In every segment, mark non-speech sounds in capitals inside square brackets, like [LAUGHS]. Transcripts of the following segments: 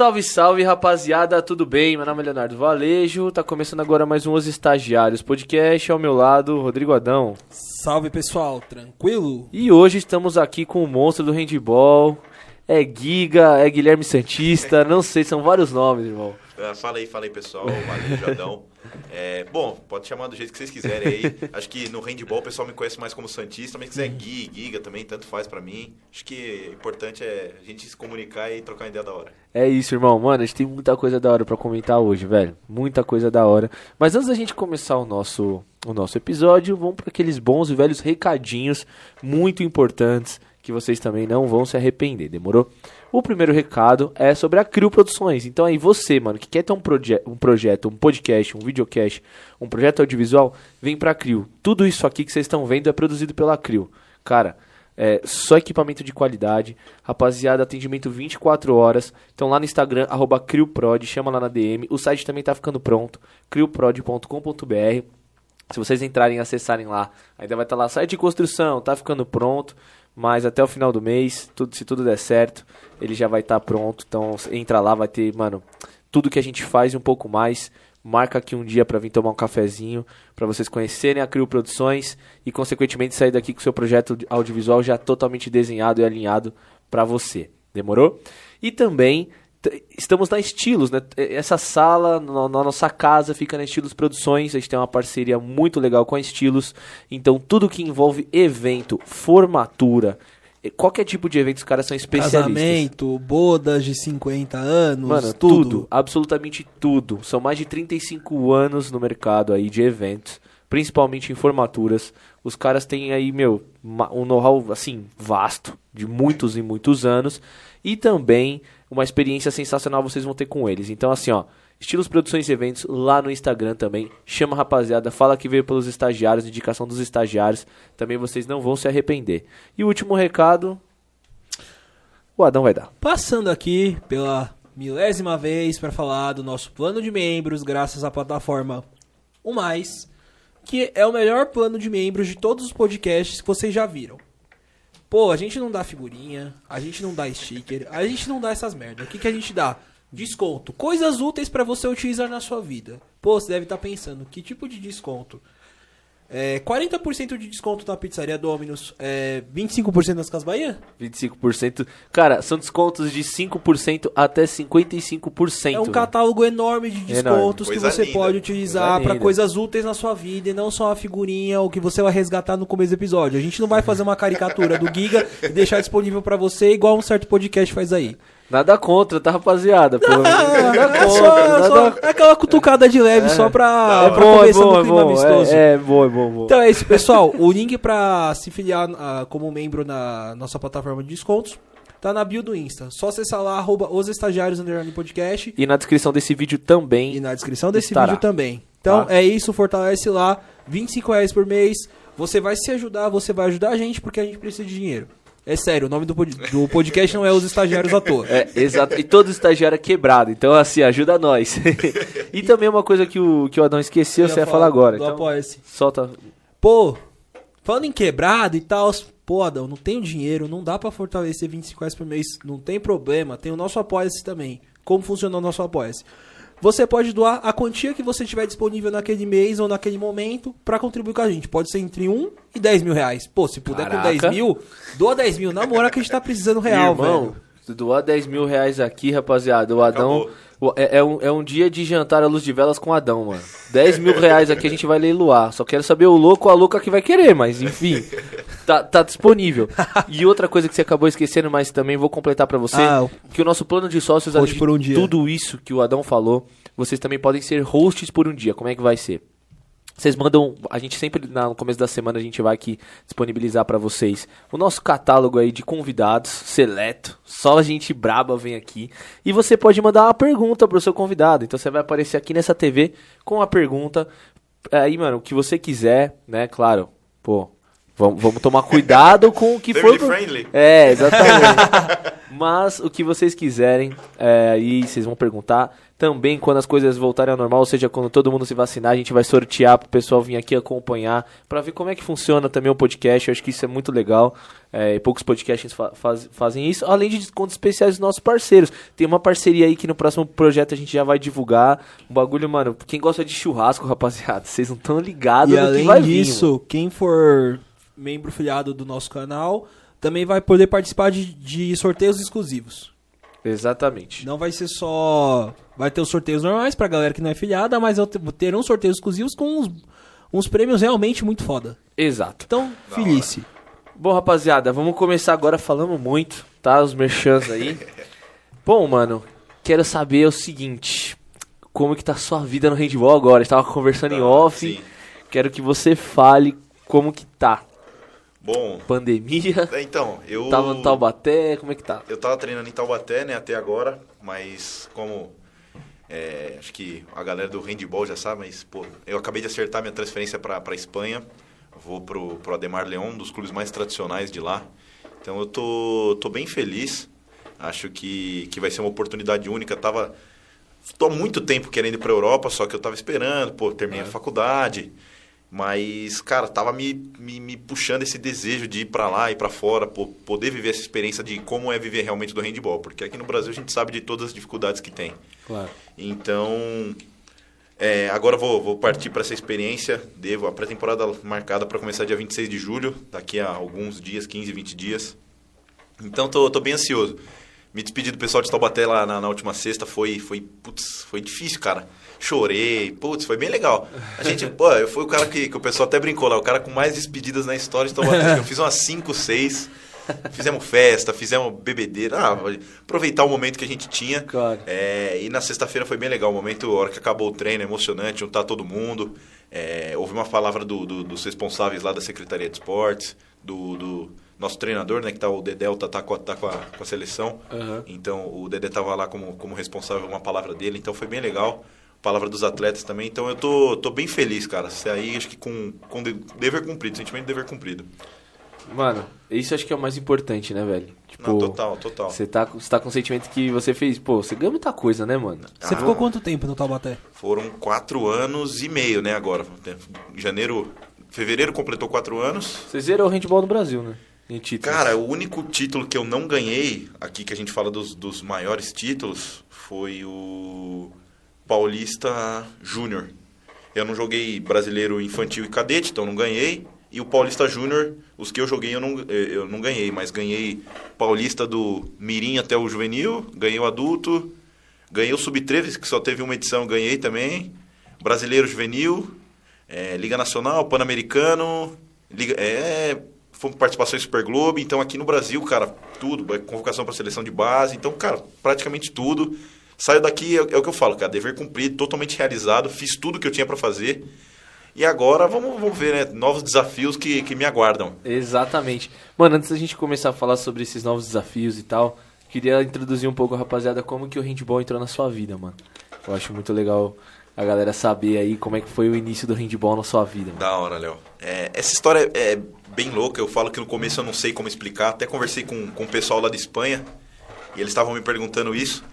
Salve, salve, rapaziada, tudo bem? Meu nome é Leonardo Valejo, tá começando agora mais um Os Estagiários podcast, ao meu lado, Rodrigo Adão. Salve, pessoal, tranquilo? E hoje estamos aqui com o monstro do handball, é Giga, é Guilherme Santista, não sei, são vários nomes, irmão. Uh, fala aí, fala aí, pessoal, Valejo, Adão. É, bom, pode chamar do jeito que vocês quiserem aí. Acho que no handball o pessoal me conhece mais como Santista, mas se quiser Gui, Giga também, tanto faz pra mim. Acho que o importante é a gente se comunicar e trocar uma ideia da hora. É isso, irmão. Mano, a gente tem muita coisa da hora pra comentar hoje, velho. Muita coisa da hora. Mas antes da gente começar o nosso, o nosso episódio, vamos para aqueles bons e velhos recadinhos muito importantes que vocês também não vão se arrepender, demorou? O primeiro recado é sobre a Crio Produções. Então aí você, mano, que quer ter um, proje um projeto, um podcast, um videocast, um projeto audiovisual, vem pra Crio. Tudo isso aqui que vocês estão vendo é produzido pela Crio. Cara, é só equipamento de qualidade. Rapaziada, atendimento 24 horas. Então lá no Instagram, arroba CrioProd, chama lá na DM. O site também tá ficando pronto, crioprod.com.br. Se vocês entrarem e acessarem lá, ainda vai estar tá lá, site de construção, tá ficando pronto mas até o final do mês, tudo, se tudo der certo, ele já vai estar tá pronto. Então entra lá, vai ter, mano, tudo que a gente faz e um pouco mais. Marca aqui um dia para vir tomar um cafezinho, para vocês conhecerem a Crio Produções e consequentemente sair daqui com o seu projeto audiovisual já totalmente desenhado e alinhado para você. Demorou? E também estamos na Estilos, né? Essa sala na, nossa casa fica na Estilos Produções. A gente tem uma parceria muito legal com a Estilos. Então, tudo que envolve evento, formatura, qualquer tipo de evento, os caras são especialistas. Casamento, bodas de 50 anos, Mano, tudo. tudo. Absolutamente tudo. São mais de 35 anos no mercado aí de eventos, principalmente em formaturas. Os caras têm aí, meu, um know-how, assim, vasto, de muitos e muitos anos. E também uma experiência sensacional vocês vão ter com eles. Então, assim, ó, Estilos Produções e Eventos lá no Instagram também. Chama a rapaziada, fala que veio pelos estagiários, indicação dos estagiários. Também vocês não vão se arrepender. E o último recado, o Adão vai dar. Passando aqui pela milésima vez para falar do nosso plano de membros, graças à plataforma O Mais, que é o melhor plano de membros de todos os podcasts que vocês já viram. Pô, a gente não dá figurinha, a gente não dá sticker, a gente não dá essas merdas. O que, que a gente dá? Desconto. Coisas úteis para você utilizar na sua vida. Pô, você deve estar tá pensando, que tipo de desconto? É, 40% de desconto na pizzaria Domino's, é, 25% nas Casas Bahia? 25%. Cara, são descontos de 5% até 55%. É um catálogo enorme de descontos enorme. que você linda. pode utilizar para coisas úteis na sua vida e não só a figurinha ou que você vai resgatar no começo do episódio. A gente não vai fazer uma caricatura do Giga e deixar disponível para você igual um certo podcast faz aí. Nada contra, tá, rapaziada? Pelo nada contra. É, só, nada... só, é aquela cutucada de leve é, só pra, é pra bom, é bom, é bom, amistoso. É, é bom, é bom, bom. Então é isso, pessoal. o link pra se filiar uh, como membro na nossa plataforma de descontos tá na bio do Insta. Só acessar lá, arroba os estagiários podcast. E na descrição desse vídeo também. E na descrição desse estará. vídeo também. Então tá. é isso, fortalece lá. 25 reais por mês. Você vai se ajudar, você vai ajudar a gente, porque a gente precisa de dinheiro. É sério, o nome do, pod do podcast não é Os Estagiários à Toa. É, exato. E todo estagiário é quebrado. Então, assim, ajuda nós. [LAUGHS] e também uma coisa que o, que o Adão esqueceu, você vai falar agora. Do então, Apoia-se. Solta. Pô, falando em quebrado e tal, pô, Adão, não tenho dinheiro, não dá para fortalecer 25 reais por mês, não tem problema. Tem o nosso Apoia-se também. Como funciona o nosso Apoia-se? Você pode doar a quantia que você tiver disponível naquele mês ou naquele momento para contribuir com a gente. Pode ser entre 1 e 10 mil reais. Pô, se puder Caraca. com 10 mil, doa 10 mil. Na moral que a gente tá precisando real, Irmão, velho. Doar 10 mil reais aqui, rapaziada, o Adão... Acabou é, é, um, é um dia de jantar à luz de velas com Adão, mano. 10 mil reais aqui a gente vai leiloar. Só quero saber o louco ou a louca que vai querer, mas enfim. Tá, tá disponível. E outra coisa que você acabou esquecendo, mas também vou completar para você: ah, que o nosso plano de sócios, além de um tudo isso que o Adão falou, vocês também podem ser hosts por um dia. Como é que vai ser? Vocês mandam, a gente sempre no começo da semana a gente vai aqui disponibilizar para vocês o nosso catálogo aí de convidados seleto. Só a gente braba vem aqui e você pode mandar uma pergunta pro seu convidado. Então você vai aparecer aqui nessa TV com a pergunta aí, mano, o que você quiser, né? Claro. Pô, Vamos, vamos tomar cuidado com o que for. Family pro- friendly. É, exatamente. Mas o que vocês quiserem, é, aí vocês vão perguntar. Também quando as coisas voltarem ao normal, ou seja, quando todo mundo se vacinar, a gente vai sortear pro pessoal vir aqui acompanhar, pra ver como é que funciona também o podcast. Eu acho que isso é muito legal. É, e poucos podcasts fa- faz- fazem isso, além de descontos especiais dos nossos parceiros. Tem uma parceria aí que no próximo projeto a gente já vai divulgar. Um bagulho, mano, quem gosta de churrasco, rapaziada, [LAUGHS] vocês não estão ligados E no que além vai vir, disso, quem for membro filiado do nosso canal também vai poder participar de, de sorteios exclusivos. Exatamente. Não vai ser só. Vai ter os sorteios normais pra galera que não é filiada, mas terão sorteios exclusivos com uns, uns prêmios realmente muito foda. Exato. Então, Da Felice. Bom, rapaziada, vamos começar agora falando muito, tá? Os merchans aí. [LAUGHS] Bom, mano, quero saber o seguinte: como que tá a sua vida no handball agora? A gente tava conversando em Tá, off. sim. Quero que você fale como que tá. Bom, Pandemia, é, então, eu. tava no Taubaté, como é que tá? Eu tava treinando em Taubaté, né, até agora, mas como. é, acho que a galera do handball já sabe, mas, pô, eu acabei de acertar minha transferência pra, pra Espanha. Vou pro, pro Ademar León, um dos clubes mais tradicionais de lá. Então eu tô, tô bem feliz. Acho que, que vai ser uma oportunidade única. Tava. Tô há muito tempo querendo ir pra Europa, só que eu tava esperando, pô, terminei a faculdade. Mas, cara, tava me, me, me puxando esse desejo de ir pra lá e pra fora, pô, poder viver essa experiência de como é viver realmente do handball. Porque aqui no Brasil a gente sabe de todas as dificuldades que tem. Claro. Então, é, agora vou, vou partir para essa experiência. Devo a pré-temporada marcada para começar dia 26 de julho, daqui a alguns dias, 15, 20 dias. Então, tô, tô bem ansioso. Me despedi do pessoal de Taubaté lá na, na última sexta, foi, foi, putz, foi difícil, cara. Chorei, putz, foi bem legal. A gente, [LAUGHS] pô, eu fui o cara que, que o pessoal até brincou lá, o cara com mais despedidas na história de Taubaté. Eu fiz umas 5, 6. Fizemos festa, fizemos bebedeira. Ah, aproveitar o momento que a gente tinha. Claro. É, e na sexta-feira foi bem legal o momento, a hora que acabou o treino, emocionante, juntar todo mundo. É, houve uma palavra do- do- dos responsáveis lá da Secretaria de Esportes, do, do nosso treinador, né, que tá, o Dedé, tá, tá, com, a, tá com, a, com a seleção. Aham. Então o Dedé tava lá como, como responsável, uma palavra dele, então foi bem legal. Palavra dos atletas também, então eu tô, tô bem feliz, cara. Isso aí acho que com, com de- dever cumprido, sentimento de dever cumprido. Mano, isso acho que é o mais importante, né, velho? Tipo, Não, total, total. Você tá, você tá com o sentimento que você fez, pô, você ganhou muita coisa, né, mano? Você Ah. ficou quanto tempo no Taubaté? Foram quatro anos e meio, né, agora. Janeiro, fevereiro completou quatro anos. Você zerou o handball no Brasil, né? Cara, o único título que eu não ganhei, aqui que a gente fala dos, dos maiores títulos, foi o Paulista Júnior. Eu não joguei brasileiro infantil e cadete, então não ganhei. E o Paulista Júnior, os que eu joguei eu não, eh, eu não ganhei, mas ganhei Paulista do Mirim até o Juvenil, ganhei o adulto, ganhei o Sub-13, que só teve uma edição, ganhei também. Brasileiro Juvenil, eh, Liga Nacional, Pan-Americano, é, fomos participação em Super Globo, então aqui no Brasil, cara, tudo, é convocação para seleção de base, então, cara, praticamente tudo. Saio daqui, é, é o que eu falo, cara, dever cumprido, totalmente realizado, fiz tudo que eu tinha para fazer. E agora vamos, vamos ver, né, novos desafios que, que me aguardam. Exatamente. Mano, antes da gente começar a falar sobre esses novos desafios e tal, queria introduzir um pouco, rapaziada, como que o handball entrou na sua vida, mano. Eu acho muito legal a galera saber aí como é que foi o início do handball na sua vida. Mano. Da hora, Léo. É, essa história é bem louca. Eu falo que no começo eu não sei como explicar. Até conversei com, com o pessoal lá de Espanha e eles estavam me perguntando isso.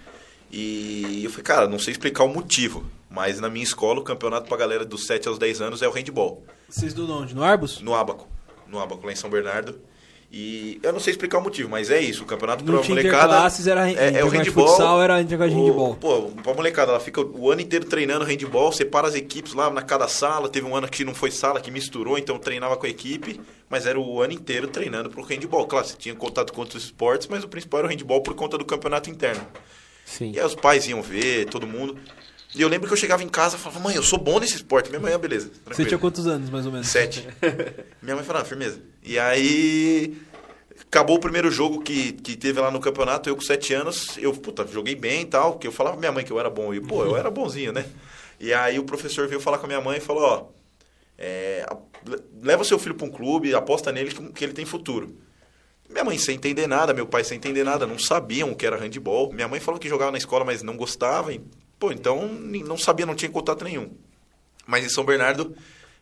E eu falei, cara, não sei explicar o motivo. Mas na minha escola, o campeonato pra galera dos 7 aos 10 anos é o handball. Vocês do onde? No Arbus? No Abaco. No Abaco, lá em São Bernardo. E eu não sei explicar o motivo, mas é isso. O campeonato tinha molecada. era é, é o handball. futsal, era de O- handball. Pô, pra molecada, ela fica o ano inteiro treinando handball, separa as equipes lá na cada sala. Teve um ano que não foi sala, que misturou, então treinava com a equipe, mas era o ano inteiro treinando pro handball. Claro, você tinha contato com outros esportes, mas o principal era o handball por conta do campeonato interno. Sim. E aí os pais iam ver, todo mundo. E eu lembro que eu chegava em casa e falava, mãe, eu sou bom nesse esporte. Minha mãe, ah, beleza. Você tranquilo. tinha quantos anos, mais ou menos? Sete. [LAUGHS] Minha mãe falou, ah, firmeza. E aí, acabou o primeiro jogo que, que teve lá no campeonato, eu com sete anos, eu, puta, joguei bem e tal, porque eu falava pra minha mãe que eu era bom. E, pô, eu era bonzinho, né? E aí o professor veio falar com a minha mãe e falou, ó, é, leva seu filho pra um clube, aposta nele que, que ele tem futuro. Minha mãe sem entender nada, meu pai sem entender nada, não sabiam o que era handball. Minha mãe falou que jogava na escola, mas não gostava. Pô, então não sabia, não tinha contato nenhum. Mas em São Bernardo,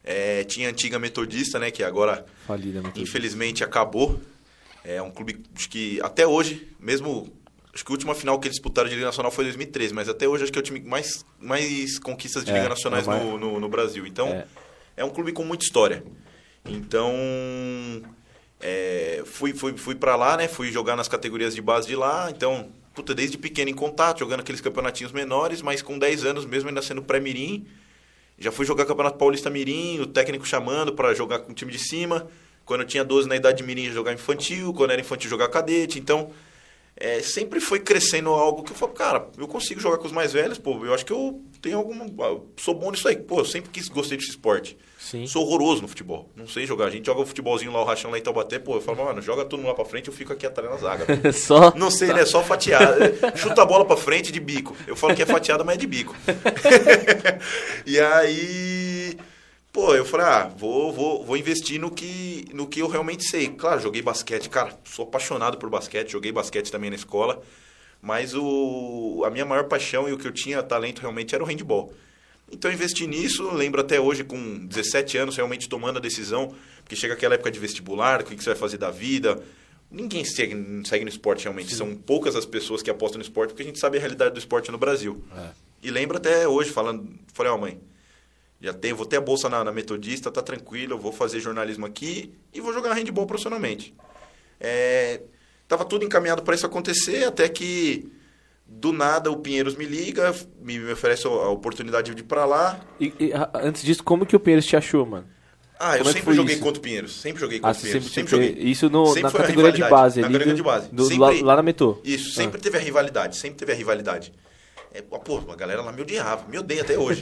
É, tinha a antiga Metodista, né? Que agora, Falida, infelizmente, acabou. É um clube que até hoje, mesmo. Acho que a última final que eles disputaram de Liga Nacional foi em 2013, mas até hoje acho que é o time que mais, mais conquistas de É, Liga Nacionais é mais- no, no, no Brasil. Então, É. é. um clube com muita história. Então, é, fui, fui, fui para lá, né? Fui jogar nas categorias de base de lá. Então, puta, desde pequeno em contato, jogando aqueles campeonatinhos menores, mas com 10 anos mesmo, ainda sendo pré-mirim. Já fui jogar Campeonato Paulista Mirim, o técnico chamando para jogar com o time de cima. Quando eu tinha 12 na idade de Mirim, jogar infantil. Quando era infantil, jogar cadete. Então, é, sempre foi crescendo algo que eu falo, cara, eu consigo jogar com os mais velhos, pô, eu acho que eu tenho alguma. eu sou bom nisso aí. Pô, eu sempre quis, gostei desse esporte. Sim. Sou horroroso no futebol. Não sei jogar. A gente joga o futebolzinho lá, o rachão lá em Taubaté, pô, eu falo, mano, joga tudo lá pra frente, eu fico aqui atrás na zaga. [LAUGHS] Só. Não sei, né? Só fatiada. [LAUGHS] Chuta a bola pra frente de bico. Eu falo que é fatiada, mas é de bico. [LAUGHS] e aí, pô, eu falei, ah, vou, vou, vou investir no que, no que eu realmente sei. Claro, joguei basquete, cara, sou apaixonado por basquete, joguei basquete também na escola. Mas o, a minha maior paixão e o que eu tinha talento realmente era o handball. Então eu investi nisso, lembro até hoje com 17 anos realmente tomando a decisão, porque chega aquela época de vestibular, o que você vai fazer da vida. Ninguém segue, segue no esporte realmente, são poucas as pessoas que apostam no esporte, porque a gente sabe a realidade do esporte no Brasil. É. E lembro até hoje, falando, falei, ó mãe, já tenho, vou ter a bolsa na, na Metodista, tá tranquilo, eu vou fazer jornalismo aqui e vou jogar handball profissionalmente. É, tava tudo encaminhado para isso acontecer, até que do nada o Pinheiros me liga, me, me oferece a oportunidade de ir para lá. E, e, antes disso, como que o Pinheiros te achou, mano? Ah, eu Como é que sempre joguei isso? contra o Pinheiros, sempre joguei Ah, contra o você Pinheiros, sempre, sempre, joguei. Isso no, Sempre na categoria de base na ali. categoria do- de base. do- Sempre- lá, lá na Metô. Isso, Ah. sempre teve a rivalidade, sempre teve a rivalidade. É, pô, a galera lá me odiava, me odeia até hoje.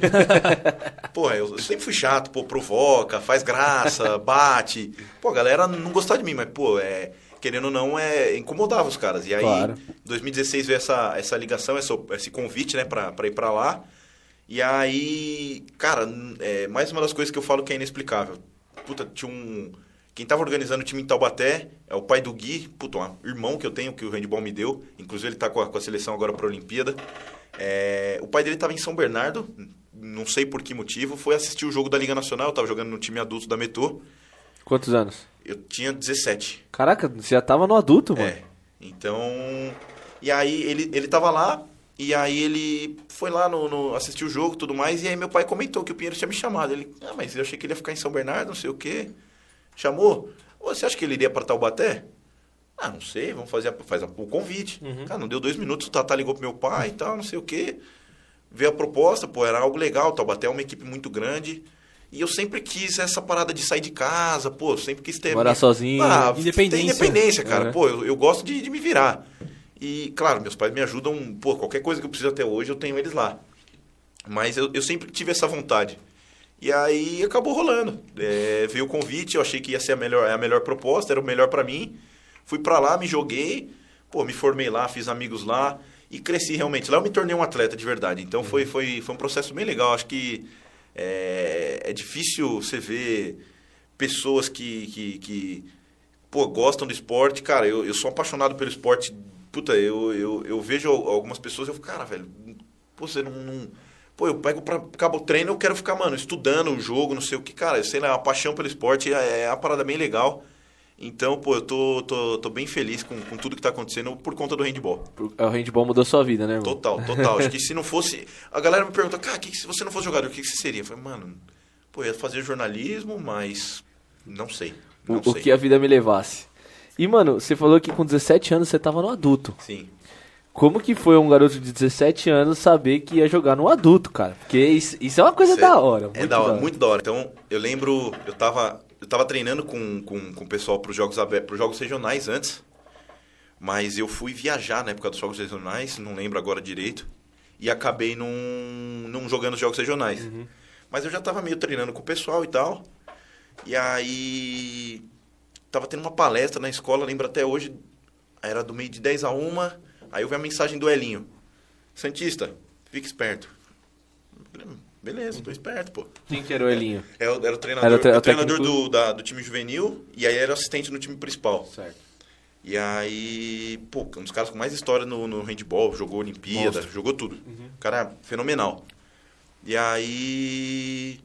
[LAUGHS] pô, eu, sempre fui chato, pô, provoca, faz graça, bate. Pô, a galera não gostava de mim, mas, pô, é, querendo ou não, é, incomodava os caras. E aí, Claro. em 2016 veio essa, essa ligação, essa, esse convite, né, pra, pra ir pra lá. E aí, cara, é, mais uma das coisas que eu falo que é inexplicável. Puta, tinha um. Quem tava organizando o time em Taubaté é o pai do Gui, puta, um irmão que eu tenho, que o handball me deu. Inclusive, ele tá com a, com a seleção agora pra Olimpíada. É, o pai dele tava em São Bernardo, não sei por que motivo, foi assistir o jogo da Liga Nacional, eu tava jogando no time adulto da Metô. Quantos anos? Eu tinha 17. Caraca, você já tava no adulto, mano. É. Então. E aí ele, ele tava lá, e aí ele foi lá no, no assistir o jogo e tudo mais, e aí meu pai comentou que o Pinheiro tinha me chamado. Ele, ah, mas eu achei que ele ia ficar em São Bernardo, não sei o quê. Chamou. Você acha que ele iria para Taubaté? Ah, não sei, vamos fazer a, faz a- o convite. Cara, não deu dois minutos, o Tata ligou pro meu pai e tal, não sei o quê. Veio a proposta, pô, era algo legal. Taubaté é uma equipe muito grande. E eu sempre quis essa parada de sair de casa, pô, sempre quis ter. Morar sozinho. Ah, Independência. Tem independência, cara. É. Pô, eu, eu gosto de, de me virar. E, claro, meus pais me ajudam, pô, qualquer coisa que eu preciso até hoje, eu tenho eles lá. Mas eu, eu sempre tive essa vontade. E aí acabou rolando. É, veio o convite, eu achei que ia ser a melhor, a melhor proposta, era o melhor pra mim. Fui pra lá, me joguei, pô, me formei lá, fiz amigos lá e cresci realmente. Lá eu me tornei um atleta de verdade. Então foi, foi, foi um processo bem legal. Acho que é, é difícil você ver pessoas que, que, que pô, gostam do esporte. Cara, eu, eu sou apaixonado pelo esporte. Puta, eu, eu, eu vejo algumas pessoas e eu fico, cara, velho, pô, você não, não- Pô, eu pego pra acabo o treino, eu quero ficar, mano, estudando o jogo, não sei o que, cara, eu sei lá, a paixão pelo esporte é, é uma parada bem legal. Então, pô, eu tô, tô, tô bem feliz com, com tudo que tá acontecendo por conta do handball. O handball mudou sua vida, né, irmão? Total, total. Acho que se não fosse. A galera me pergunta, cara, que se você não fosse jogador, o que, que você seria? Eu falei, mano, pô, eu ia fazer jornalismo, mas. Não sei. O, Não o sei. que a vida me levasse. E, mano, você falou que com 17 anos você tava no adulto. Sim. Como que foi um garoto de 17 anos saber que ia jogar no adulto, cara? Porque isso, isso é uma coisa Isso da hora. É muito da hora, muito da hora. Então, eu lembro, eu tava, eu tava treinando com, com, com o pessoal pros jogos abertos, pros jogos regionais antes. Mas eu fui viajar na época dos jogos regionais, não lembro agora direito. E acabei não, não jogando os jogos regionais. Mas eu já tava meio treinando com o pessoal e tal. E aí. Tava tendo uma palestra na escola, lembro até hoje. Era do meio de 10 a 1. Aí eu vi a mensagem do Elinho. Santista, fique esperto. Beleza, tô esperto, pô. Quem que era o Elinho? Era, o- era o treinador, Era o tre- o treinador do, da- do time juvenil e aí era assistente no time principal. Certo. E aí, pô, um dos caras com mais história no, no handball, jogou Olimpíada, jogou tudo. Cara, fenomenal. E aí.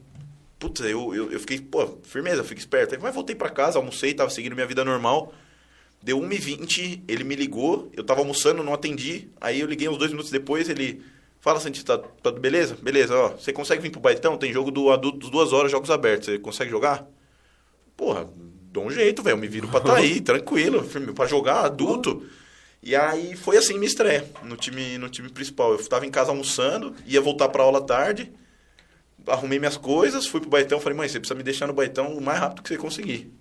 Puta, eu, eu, eu fiquei, pô, firmeza, fico esperto. Aí, mas voltei pra casa, almocei, tava seguindo minha vida normal. Deu 1h20, ele me ligou, eu tava almoçando, não atendi. Aí eu liguei uns dois minutos depois, ele... Fala, Santista, tá, tá beleza? Beleza, ó. Você consegue vir pro Baitão? Tem jogo do adulto, duas horas, jogos abertos. Você consegue jogar? Porra, dou um jeito, velho. Me viro pra tá aí, [LAUGHS] tranquilo. firme, Pra jogar, adulto. E aí foi assim minha estreia no time, no time principal. Eu tava em casa almoçando, ia voltar pra aula tarde, arrumei minhas coisas, fui pro Baitão, falei, mãe, você precisa me deixar no Baitão o mais rápido que você conseguir.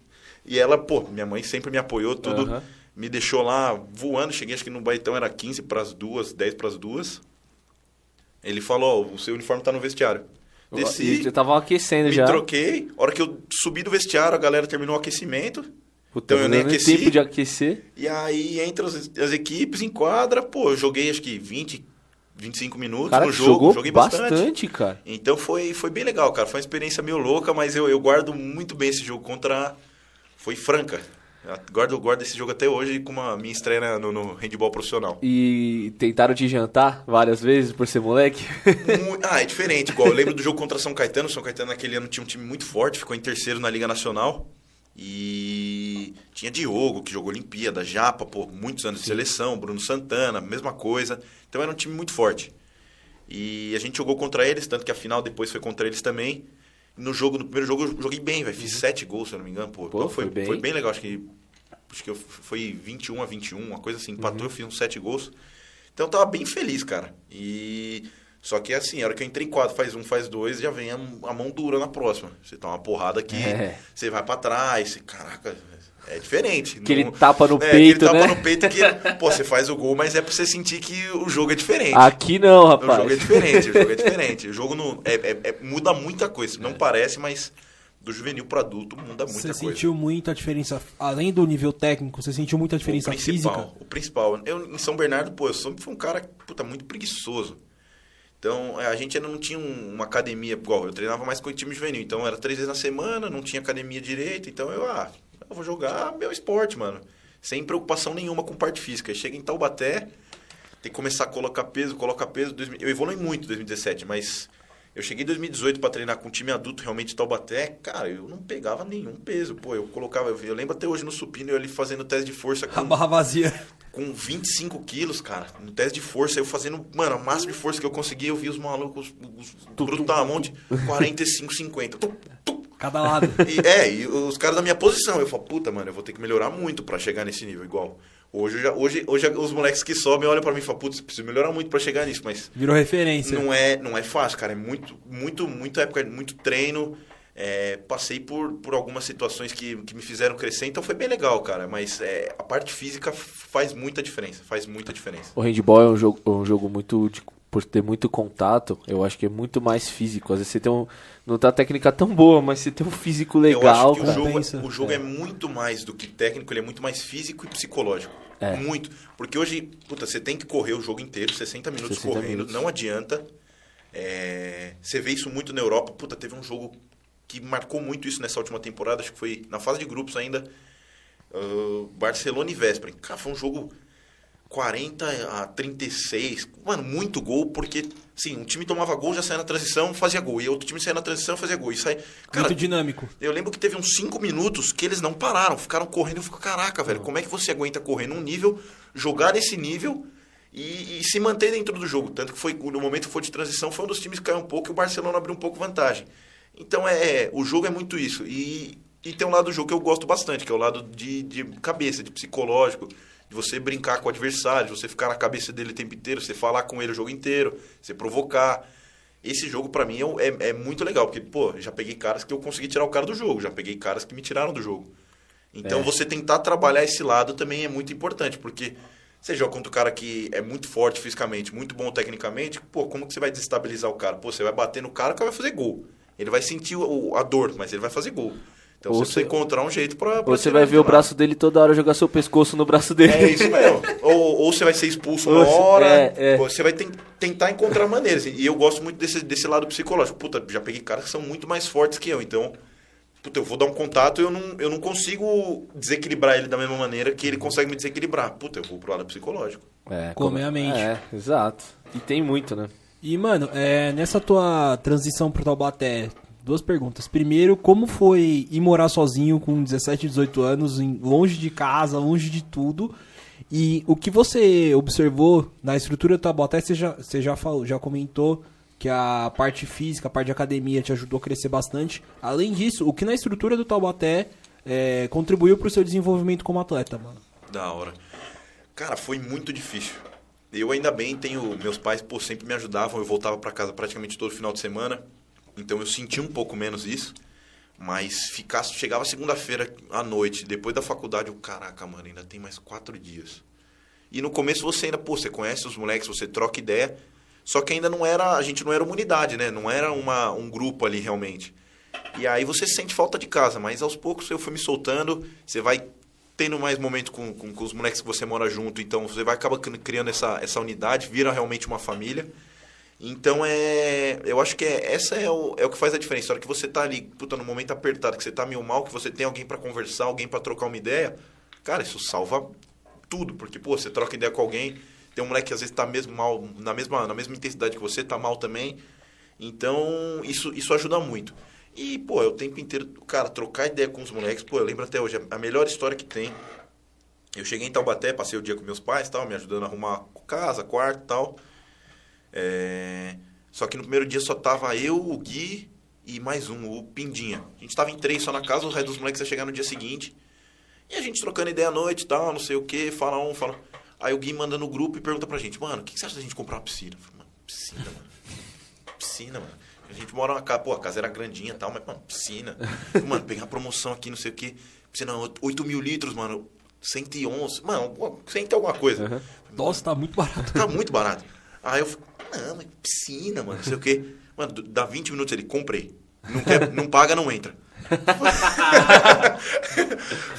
E ela, pô, minha mãe sempre me apoiou, tudo, Aham. me deixou lá voando, cheguei acho que no Baitão era 15 pras duas, 10 pras duas. Ele falou, ó, o seu uniforme tá no vestiário. Desci, E já tava aquecendo me já. troquei, a hora que eu subi do vestiário, a galera terminou o aquecimento, Puta, Então eu nem aqueci. tempo de aquecer. e aí entra as, as equipes, enquadra, pô, eu joguei acho que 20, 25 minutos Cara, no jogo, jogou joguei bastante, bastante. cara. Então foi, foi bem legal, cara. Foi uma experiência meio louca, mas eu, eu guardo muito bem esse jogo contra. Foi franca. Guardo, guardo esse jogo até hoje com a minha estreia no, no handball profissional. E tentaram te jantar várias vezes por ser moleque? [LAUGHS] Ah, é diferente. Igual eu lembro do jogo contra São Caetano. São Caetano naquele ano tinha um time muito forte, ficou em terceiro na Liga Nacional. E tinha Diogo, que jogou Olimpíada, Japa, pô, muitos anos de seleção, Bruno Santana, mesma coisa. Então era um time muito forte. E a gente jogou contra eles, tanto que a final depois foi contra eles também. No jogo, no primeiro jogo eu joguei bem, velho. Fiz sete gols, se eu não me engano, pô. Uhum. Pô, Então foi, foi bem. foi bem legal, acho que acho que eu- foi 21 a 21, uma coisa assim, empatou, Uhum. eu fiz uns sete gols. Então eu tava bem feliz, cara. E só que assim, a hora que eu entrei em quadro, faz um, faz dois, já vem a, a mão dura na próxima. Você tá uma porrada aqui, É. você vai pra trás, você, caraca, é diferente. Aquele Não- tapa no é, peito, aquele né? tapa no peito que, pô, você faz o gol, mas é pra você sentir que o jogo é diferente. Aqui não, O jogo é rapaz. diferente, o jogo é [LAUGHS] diferente. O jogo não, é, é- é- muda muita coisa. Não parece, mas do juvenil para adulto muda muita Você coisa. sentiu muita diferença, além do nível técnico, você sentiu muita diferença o principal, física? O principal. Eu, em São Bernardo, pô, eu sempre fui um cara, puta, muito preguiçoso. Então, é, a gente ainda não tinha um- uma academia igual. Eu treinava mais com o time juvenil. Então, era três vezes na semana, não tinha academia direito. Então, eu, ah, eu vou jogar meu esporte, mano. Sem preocupação nenhuma com parte física. Chega em Taubaté, tem que começar a colocar peso, colocar peso. 2000 Eu evolui muito em 2017, mas eu cheguei em 2018 para treinar com um time adulto realmente de Taubaté. Cara, eu não pegava nenhum peso. Pô, eu colocava. Eu lembro até hoje no supino eu ali fazendo teste de força A com barra vazia. com 25 quilos, cara, no teste de força, eu fazendo, mano, o máximo de força que eu conseguia, eu vi os malucos, os brutamonte, 45, 50. Tum, tum. Cada lado. E, é, e os caras da minha posição, eu falo, puta, mano, eu vou ter que melhorar muito pra chegar nesse nível, igual. Hoje, já, hoje, hoje os moleques que sobem olham pra mim e falam, putz, preciso melhorar muito pra chegar nisso, mas Virou referência. não é, não é fácil, cara. É muito, muito, muito época, muito treino. É, passei por, por algumas situações que, que me fizeram crescer, então foi bem legal, cara. Mas é, a parte física faz muita diferença. Faz muita diferença. O handball é um jogo, um jogo muito. de- por ter muito contato, eu acho que é muito mais físico. Às vezes você tem um. Não tá a técnica tão boa, mas você tem um físico Eu legal, acho que o jogo, Pensa. o jogo é. muito mais do que técnico, ele é muito mais físico e psicológico. É. Muito. Porque hoje, puta, você tem que correr o jogo inteiro, 60 minutos 60 correndo, minutos. não adianta. É, você vê isso muito na Europa. Puta, teve um jogo que marcou muito isso nessa última temporada, acho que foi na fase de grupos ainda. ah, Barcelona e Véspera. Cara, foi um jogo 40 a 36. Mano, muito gol, porque, sim, um time tomava gol, já saía na transição, fazia gol. E outro time saía na transição, fazia gol. E sai, cara, Muito dinâmico. eu lembro que teve uns 5 minutos que eles não pararam, ficaram correndo. Eu fico, caraca, velho, como é que você aguenta correr num nível, jogar nesse nível e, e se manter dentro do jogo? Tanto que foi no momento que foi de transição, foi um dos times que caiu um pouco e o Barcelona abriu um pouco vantagem. Então, é, o jogo é muito isso. E, e tem um lado do jogo que eu gosto bastante, que é o lado de, de cabeça, de psicológico, de você brincar com o adversário, de você ficar na cabeça dele o tempo inteiro, você falar com ele o jogo inteiro, você provocar. Esse jogo, pra mim, é, é, é muito legal, porque, pô, já peguei caras que eu consegui tirar o cara do jogo, já peguei caras que me tiraram do jogo. Então, É. você tentar trabalhar esse lado também é muito importante, porque você joga contra o cara que é muito forte fisicamente, muito bom tecnicamente, pô, como que você vai desestabilizar o cara? Pô, você vai bater no cara, o cara vai fazer gol. Ele vai sentir o- a dor, mas ele vai fazer gol. Então, Ou você precisa encontrar um jeito pra... pra Ou você vai ver o braço dele toda hora jogar seu pescoço no braço dele. É isso mesmo. [LAUGHS] ou, ou você vai ser expulso uma Ou se- hora. é, é. Você vai ten- tentar encontrar maneiras. E eu gosto muito desse, desse lado psicológico. Puta, já peguei caras que são muito mais fortes que eu. Então, puta, eu vou dar um contato e eu não, eu não consigo desequilibrar ele da mesma maneira que ele consegue me desequilibrar. Puta, eu vou pro lado psicológico. É, Comer a mente. É, exato. E tem muito, né? E, mano, é, nessa tua transição pro Taubaté, duas perguntas. Primeiro, como foi ir morar sozinho com 17, 18 anos, longe de casa, longe de tudo? E o que você observou na estrutura do Taubaté, você já, você já falou, já comentou que a parte física, a parte de academia te ajudou a crescer bastante. Além disso, o que na estrutura do Taubaté é, contribuiu pro seu desenvolvimento como atleta, mano? Da hora. Cara, foi muito difícil. Eu ainda bem tenho meus pais, pô, sempre me ajudavam, eu voltava pra casa praticamente todo final de semana. Então eu senti um pouco menos isso. Mas ficar, chegava segunda-feira à noite, depois da faculdade, eu, caraca, mano, ainda tem mais quatro dias. E no começo você ainda, pô, você conhece os moleques, você troca ideia. Só que ainda não era, a gente não era uma unidade, né? Não era uma, um grupo ali realmente. E aí você sente falta de casa, mas aos poucos eu fui me soltando, você vai tendo mais momentos com, com, com os moleques que você mora junto, então você vai acabar cri- criando essa, essa unidade, vira realmente uma família. Então é. Eu acho que é, essa é o, é o que faz a diferença. A hora que você tá ali, puta, no momento apertado, que você tá meio mal, que você tem alguém pra conversar, alguém pra trocar uma ideia, cara, isso salva tudo. Porque, pô, você troca ideia com alguém, tem um moleque que às vezes tá mesmo mal, na mesma, na mesma intensidade que você, tá mal também. Então, isso, isso ajuda muito. E, pô, é o tempo inteiro, cara, trocar ideia com os moleques, pô, eu lembro até hoje, a melhor história que tem. Eu cheguei em Taubaté, passei o dia com meus pais, tal, me ajudando a arrumar casa, quarto, tal. É, Só que no primeiro dia só tava eu, o Gui e mais um, o Pindinha. A gente tava em três só na casa, o resto dos moleques ia chegar no dia seguinte. E a gente trocando ideia à noite e tal, não sei o que, fala um, fala. Aí o Gui manda no grupo e pergunta pra gente, mano, o que que você acha da gente comprar uma piscina? Eu falei, mano, piscina, mano. Piscina, mano. A gente mora numa casa, pô, a casa era grandinha e tal, mas, mano, piscina. [LAUGHS] Mano, pegar promoção aqui, não sei o que. Piscina, 8 mil litros, mano. 111. Mano, 100 alguma coisa. Nossa, tá muito barato. Tá muito barato. Aí eu não, mas piscina, mano, não sei o quê. Mano, dá 20 minutos ele, comprei. Não, quer, não paga, não entra.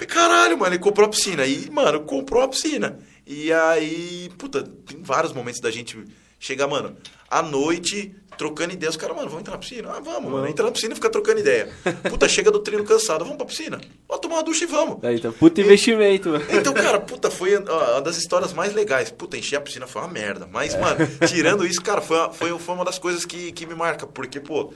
caralho, mano, ele comprou a piscina. E, mano, comprou a piscina. E aí, puta, tem vários momentos da gente chegar, mano, à noite, trocando ideias. Os caras, mano, vamos entrar na piscina? Ah, vamos, mano. Entra na piscina e fica trocando ideia. Puta, chega do treino cansado, vamos pra piscina. Vamos tomar uma ducha e vamos. Aí, então, puta investimento, mano. Então, cara, puta, foi uma das histórias mais legais. Puta, encher a piscina foi uma merda. Mas, mano, tirando isso, cara, foi, uma- foi, foi uma das coisas que, que me marca. Porque, pô,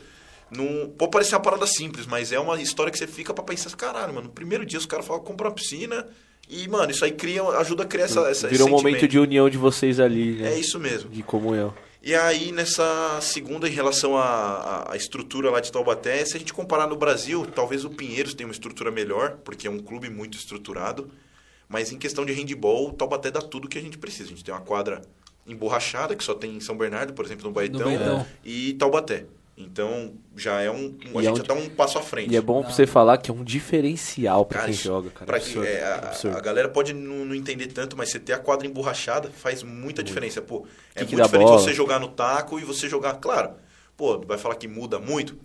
não, pode parecer uma parada simples, mas é uma história que você fica pra pensar, caralho, mano, no primeiro dia os caras falam, compra uma piscina. E, mano, isso aí cria, ajuda a criar essa, essa Virou um momento de união de vocês ali, né? É isso mesmo. De comunhão. E aí, nessa segunda, em relação à, à- estrutura lá de Taubaté, se a gente comparar no Brasil, talvez o Pinheiros tenha uma estrutura melhor, porque é um clube muito estruturado. Mas em questão de handball, o Taubaté dá tudo que a gente precisa. A gente tem uma quadra emborrachada, que só tem em São Bernardo, por exemplo, no Baetão, Baetão. e Taubaté. Então, já é um... A E é gente um- já tá um passo à frente. E é bom pra você falar que é um diferencial pra Cara, quem joga, cara. pra absurdo, quem- é, a, absurdo. a galera pode não, não entender tanto, mas você ter a quadra emborrachada faz muita diferença. Pô, é Kick muito diferente bola. você jogar no taco e você jogar. Claro, pô, vai falar que muda muito.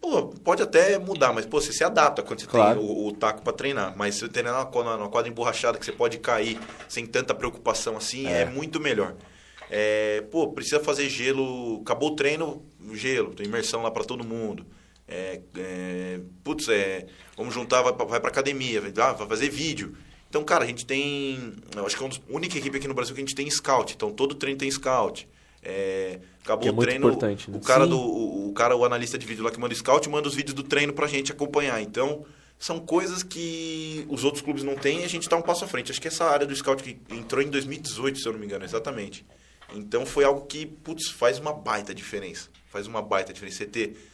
Pô, pode até mudar, mas pô, você se adapta quando você Claro. tem o, o taco pra treinar. Mas se você treinar numa, quadra- numa quadra emborrachada que você pode cair sem tanta preocupação assim, é, muito melhor. É, pô, precisa fazer gelo. Acabou o treino, gelo, tem imersão lá pra todo mundo. É, é, putz, é, vamos juntar, vai pra, vai pra academia, vai, ah, vai fazer vídeo. Então, cara, a gente tem. Eu acho que é uma única equipe aqui no Brasil que a gente tem scout. Então, todo treino tem scout. É, acabou Que é o muito treino. importante, né? O cara Sim. do. O, o cara, o analista de vídeo lá que manda scout, manda os vídeos do treino pra gente acompanhar. Então, são coisas que os outros clubes não têm e a gente tá um passo à frente. Acho que essa área do scout que entrou em 2018, se eu não me engano, exatamente. Então foi algo que, putz, faz uma baita diferença. Faz uma baita diferença. Você ter.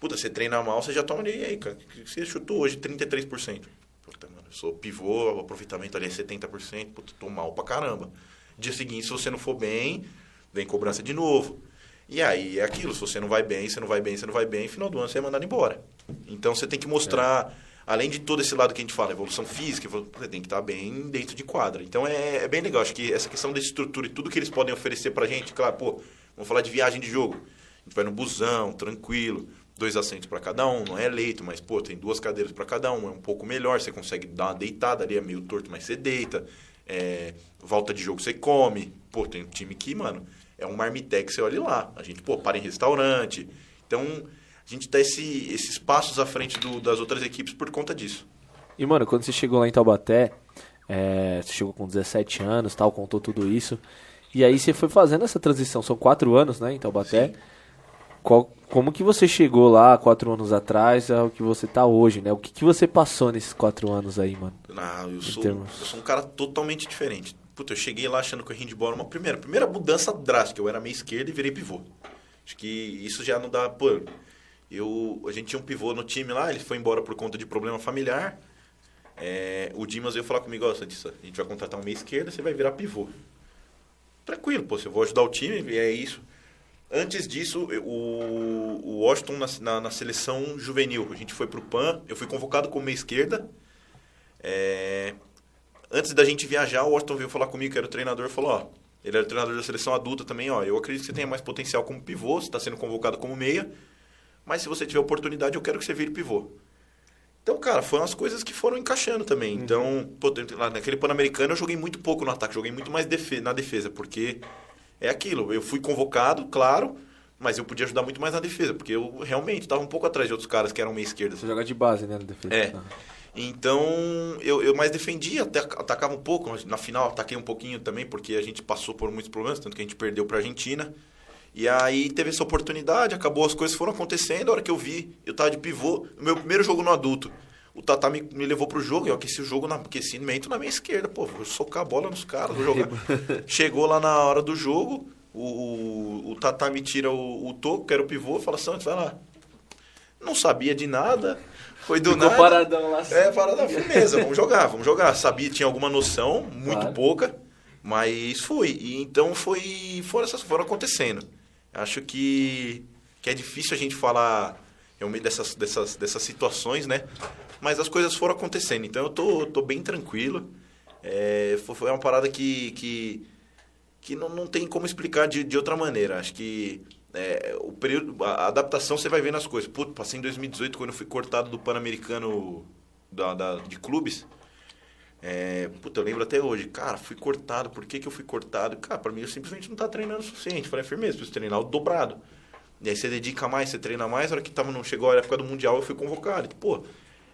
Puta, você treina mal, você já toma. E aí, cara? Você chutou hoje 33%. Puta, mano, eu sou pivô, o aproveitamento ali é 70%. Puta, tô mal pra caramba. Dia seguinte, se você não for bem, vem cobrança de novo. E aí é aquilo, se você não vai bem, você não vai bem, você não vai bem, final do ano você é mandado embora. Então você tem que mostrar, além de todo esse lado que a gente fala, evolução física, você tem que estar bem dentro de quadra. Então é, é bem legal, acho que essa questão da estrutura e tudo que eles podem oferecer pra gente, claro, pô, vamos falar de viagem de jogo. A gente vai no busão, tranquilo, dois assentos para cada um, não é eleito, mas pô, tem duas cadeiras para cada um, é um pouco melhor, você consegue dar uma deitada ali, é meio torto, mas você deita. É, volta de jogo você come. Pô, tem um time que, mano, é um marmitex, você olha lá. A gente, pô, para em restaurante. Então, a gente dá esse, esses passos à frente do- das outras equipes por conta disso. E, mano, quando você chegou lá em Taubaté, é, você chegou com 17 anos, tal, contou tudo isso. E aí você foi fazendo essa transição. São quatro anos, né, em Taubaté. Sim. qual, como que você chegou lá quatro anos atrás ao que você tá hoje, né? O que, que você passou nesses quatro anos aí, mano? Ah, eu sou, termos- eu sou um cara totalmente diferente. Puta, eu cheguei lá achando que o handball era uma primeira, primeira mudança drástica. Eu era meio esquerdo e virei pivô. Acho que isso já não dá. Pô, eu, a gente tinha um pivô no time lá, ele foi embora por conta de problema familiar. É, o Dimas veio falar comigo, ó, Santista, a gente vai contratar um meia esquerda, você vai virar pivô. Tranquilo, pô, eu vou ajudar o time, é isso. Antes disso, o, o Washington na, na, na seleção juvenil, a gente foi pro PAN, eu fui convocado como meia esquerda. É, antes da gente viajar, o Washington veio falar comigo, que era o treinador, falou, ó, ele era treinador da seleção adulta também, ó, eu acredito que você tenha mais potencial como pivô, você está sendo convocado como meia, mas se você tiver oportunidade, eu quero que você vire pivô. Então, cara, foram as coisas que foram encaixando também. Então, pô, naquele Pan-Americano eu joguei muito pouco no ataque, joguei muito mais defe- na defesa, porque é aquilo, eu fui convocado, claro, mas eu podia ajudar muito mais na defesa, porque eu realmente estava um pouco atrás de outros caras que eram meia esquerda. Você joga de base, né, na defesa. É. Então, eu, eu mais defendia, até atacava um pouco. Na final, ataquei um pouquinho também, porque a gente passou por muitos problemas, tanto que a gente perdeu para a Argentina. E aí teve essa oportunidade, acabou, as coisas foram acontecendo. A hora que eu vi, eu tava de pivô, no meu primeiro jogo no adulto. O Tatá me, me levou pro jogo, eu aqueci o jogo, na, aquecimento na minha esquerda. Pô, vou socar a bola nos caras, vou jogar. [LAUGHS] Chegou lá na hora do jogo, o, o, o Tatá me tira o, o toco, que era o pivô, fala, Santos, vai lá. Não sabia de nada, foi do Ficou nada. paradão lá. assim. É, parada firmeza, vamos jogar, vamos jogar. Sabia, tinha alguma noção, muito Claro. pouca, mas fui. E então foi, foram essas foram acontecendo. Acho que, que é difícil a gente falar realmente dessas, dessas, dessas situações, né? Mas as coisas foram acontecendo, então eu tô, tô bem tranquilo. É, foi, uma parada que, que, que não, não tem como explicar de, de outra maneira. Acho que é, o período, a adaptação você vai vendo as coisas. Putz, passei em 2018 quando eu fui cortado do Pan-Americano da, da- de clubes. É, puta, eu lembro até hoje. Cara, fui cortado. Por que, que eu fui cortado? Cara, pra mim eu simplesmente não tava treinando o suficiente. Falei, firmeza, preciso treinar o dobrado. E aí você dedica mais, você treina mais. A hora que tava no, chegou a época do Mundial, eu fui convocado. E, pô,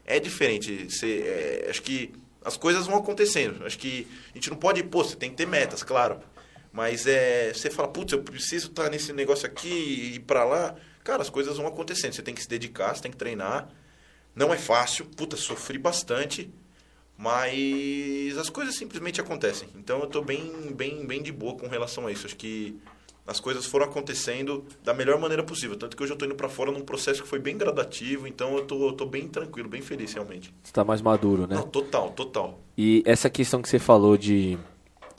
é diferente. Você, é, acho que as coisas vão acontecendo. Acho que a gente não pode, pô, você tem que ter metas, claro. Mas é, você fala, putz, eu preciso estar nesse negócio aqui e ir pra lá. Cara, as coisas vão acontecendo. Você tem que se dedicar, você tem que treinar. Não é fácil. Puta, sofri bastante. Mas as coisas simplesmente acontecem. Então eu tô bem, bem, bem de boa com relação a isso. Acho que as coisas foram acontecendo da melhor maneira possível. Tanto que hoje eu tô indo pra fora num processo que foi bem gradativo. Então eu tô, eu tô bem tranquilo, bem feliz realmente. Você tá mais maduro, né? Não, total, total. E essa questão que você falou de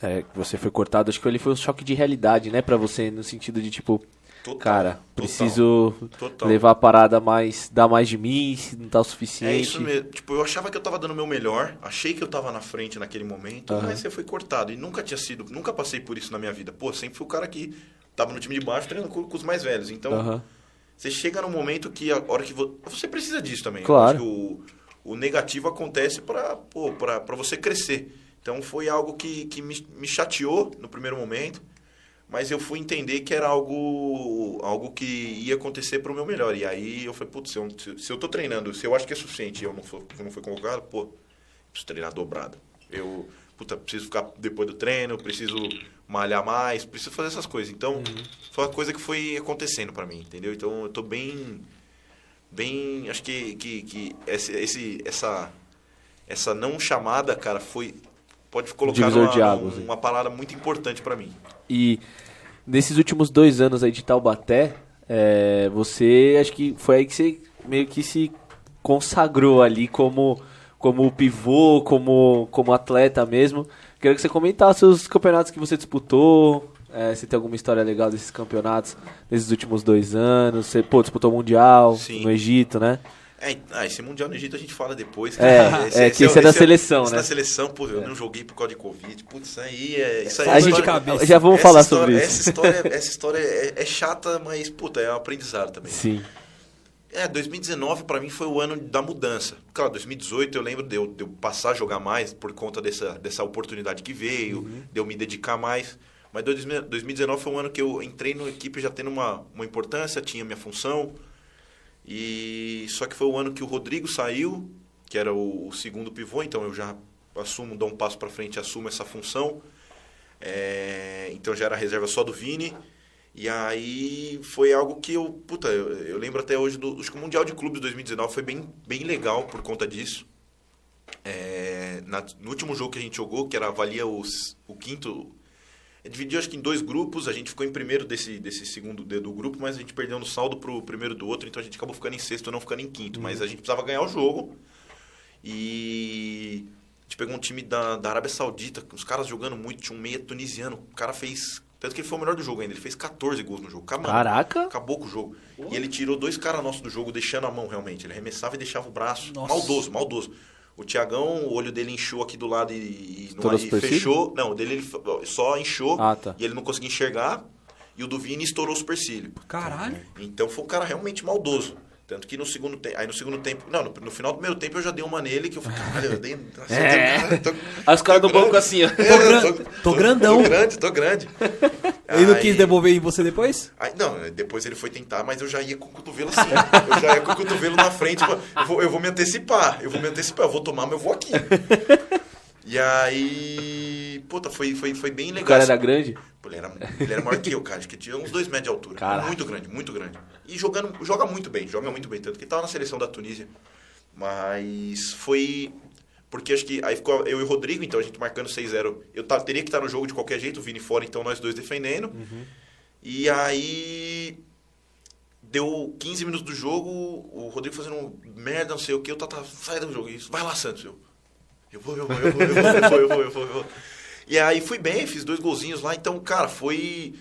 é, que você foi cortado, acho que ali foi um choque de realidade, né, Pra você no sentido de tipo, Total, cara, total, preciso total. levar a parada mais, dar mais de mim, se não tá o suficiente. É isso mesmo. Tipo, eu achava que eu tava dando o meu melhor, achei que eu tava na frente naquele momento, Aham. mas você foi cortado. E nunca tinha sido, nunca passei por isso na minha vida. Pô, sempre fui o cara que tava no time de baixo treinando com, com os mais velhos. Então, Aham. você chega num momento que a hora que vo- você precisa disso também. Claro. o, o negativo acontece para para você crescer. Então foi algo que, que me, me chateou no primeiro momento, mas eu fui entender que era algo algo que ia acontecer para o meu melhor. E aí eu falei, putz, se eu, se, eu tô treinando, se eu acho que é suficiente e eu não for, não fui convocado, pô, preciso treinar dobrado. Eu, puta, preciso ficar depois do treino, preciso malhar mais, preciso fazer essas coisas. Então, foi uma coisa que foi acontecendo pra mim, entendeu? Então, eu tô bem bem, acho que que, que esse, esse essa essa não chamada, cara, foi pode colocar Divisor numa, de águas, uma palavra muito importante pra mim. E nesses últimos dois anos aí de Taubaté, é, você acho que foi aí que você meio que se consagrou ali como como pivô, como como atleta mesmo. Queria que você comentasse os campeonatos que você disputou. É, se tem alguma história legal desses campeonatos nesses últimos dois anos. Você pô, disputou o Mundial Sim. no Egito, né? É, ah, esse Mundial no Egito a gente fala depois. É, é que esse é da seleção, esse né? da seleção, pô, eu não joguei por causa de Covid. Putz, isso aí é. Isso aí A é gente história- já vamos falar história- sobre Essa isso. história, essa história é, é chata, mas, puta, é um aprendizado também. Sim. É, 2019 pra mim foi o ano da mudança. Claro, 2018 eu lembro de eu, de eu passar a jogar mais por conta dessa, dessa oportunidade que veio, de eu me dedicar mais. Mas 2000 2019 foi um ano que eu entrei na equipe já tendo uma, uma importância, tinha minha função. E só que foi o ano que o Rodrigo saiu, que era o, o segundo pivô, então eu já assumo, dou um passo para frente, assumo essa função. É, então já era reserva só do Vini. E aí foi algo que eu, puta, eu, eu lembro até hoje do acho que o Mundial de Clubes 2019 foi bem, bem legal por conta disso. É, na- no último jogo que a gente jogou, que era valia os, o quinto, dividiu acho que em dois grupos, a gente ficou em primeiro desse, desse segundo do, do grupo, mas a gente perdeu no saldo pro primeiro do outro, então a gente acabou ficando em sexto, não ficando em quinto, mas a gente precisava ganhar o jogo. E a gente pegou um time da, da Arábia Saudita, com os caras jogando muito, tinha um meia tunisiano, o cara fez, tanto que ele foi o melhor do jogo ainda, ele fez 14 gols no jogo. Cara, Caraca. Acabou com o jogo. E ele tirou dois caras nossos do jogo, deixando a mão realmente. Ele arremessava e deixava o braço. Nossa. Maldoso, maldoso. O Tiagão, o olho dele inchou aqui do lado e, e, não- e supercílio? fechou. Não, o dele ele só inchou Ah, tá. e ele não conseguia enxergar. E o do Vini estourou o supercílio. Caralho. Então foi um cara realmente maldoso. Tanto que no segundo tempo. Aí no segundo tempo. Não, no, no final do primeiro tempo eu já dei uma nele que eu falei, caralho, eu dei. Nossa, [LAUGHS] eu É. dei- tô- Aí os caras tô do banco assim, ó. [LAUGHS] É, gran- eu tô grandão. Tô grande, tô grande. Ele não quis devolver em você depois? Aí, não, depois ele foi tentar, mas eu já ia com o cotovelo assim. eu já ia com o cotovelo na frente. tipo, Eu vou, eu vou me antecipar. Eu vou me antecipar. Eu vou tomar, mas eu vou aqui. E aí. Puta, foi, foi, foi bem legal. O cara assim. era grande. Pô, ele, era, ele era maior que eu, cara. Acho que tinha uns dois metros de altura. Caraca. Muito grande, muito grande. E jogando, joga muito bem, joga muito bem. Tanto que tava na seleção da Tunísia. Mas foi. Porque acho que aí ficou eu e o Rodrigo, então a gente marcando 6-0. Eu ta- teria que estar no jogo de qualquer jeito, o Vini fora, então nós dois defendendo. E aí. Deu 15 minutos do jogo, o Rodrigo fazendo merda, não sei o que, eu tava, sai do jogo, isso, vai lá, Santos, eu. Eu vou, eu vou, eu vou, eu vou, eu vou, eu vou, eu vou, eu vou. E aí fui bem, fiz dois golzinhos lá, então, cara, foi.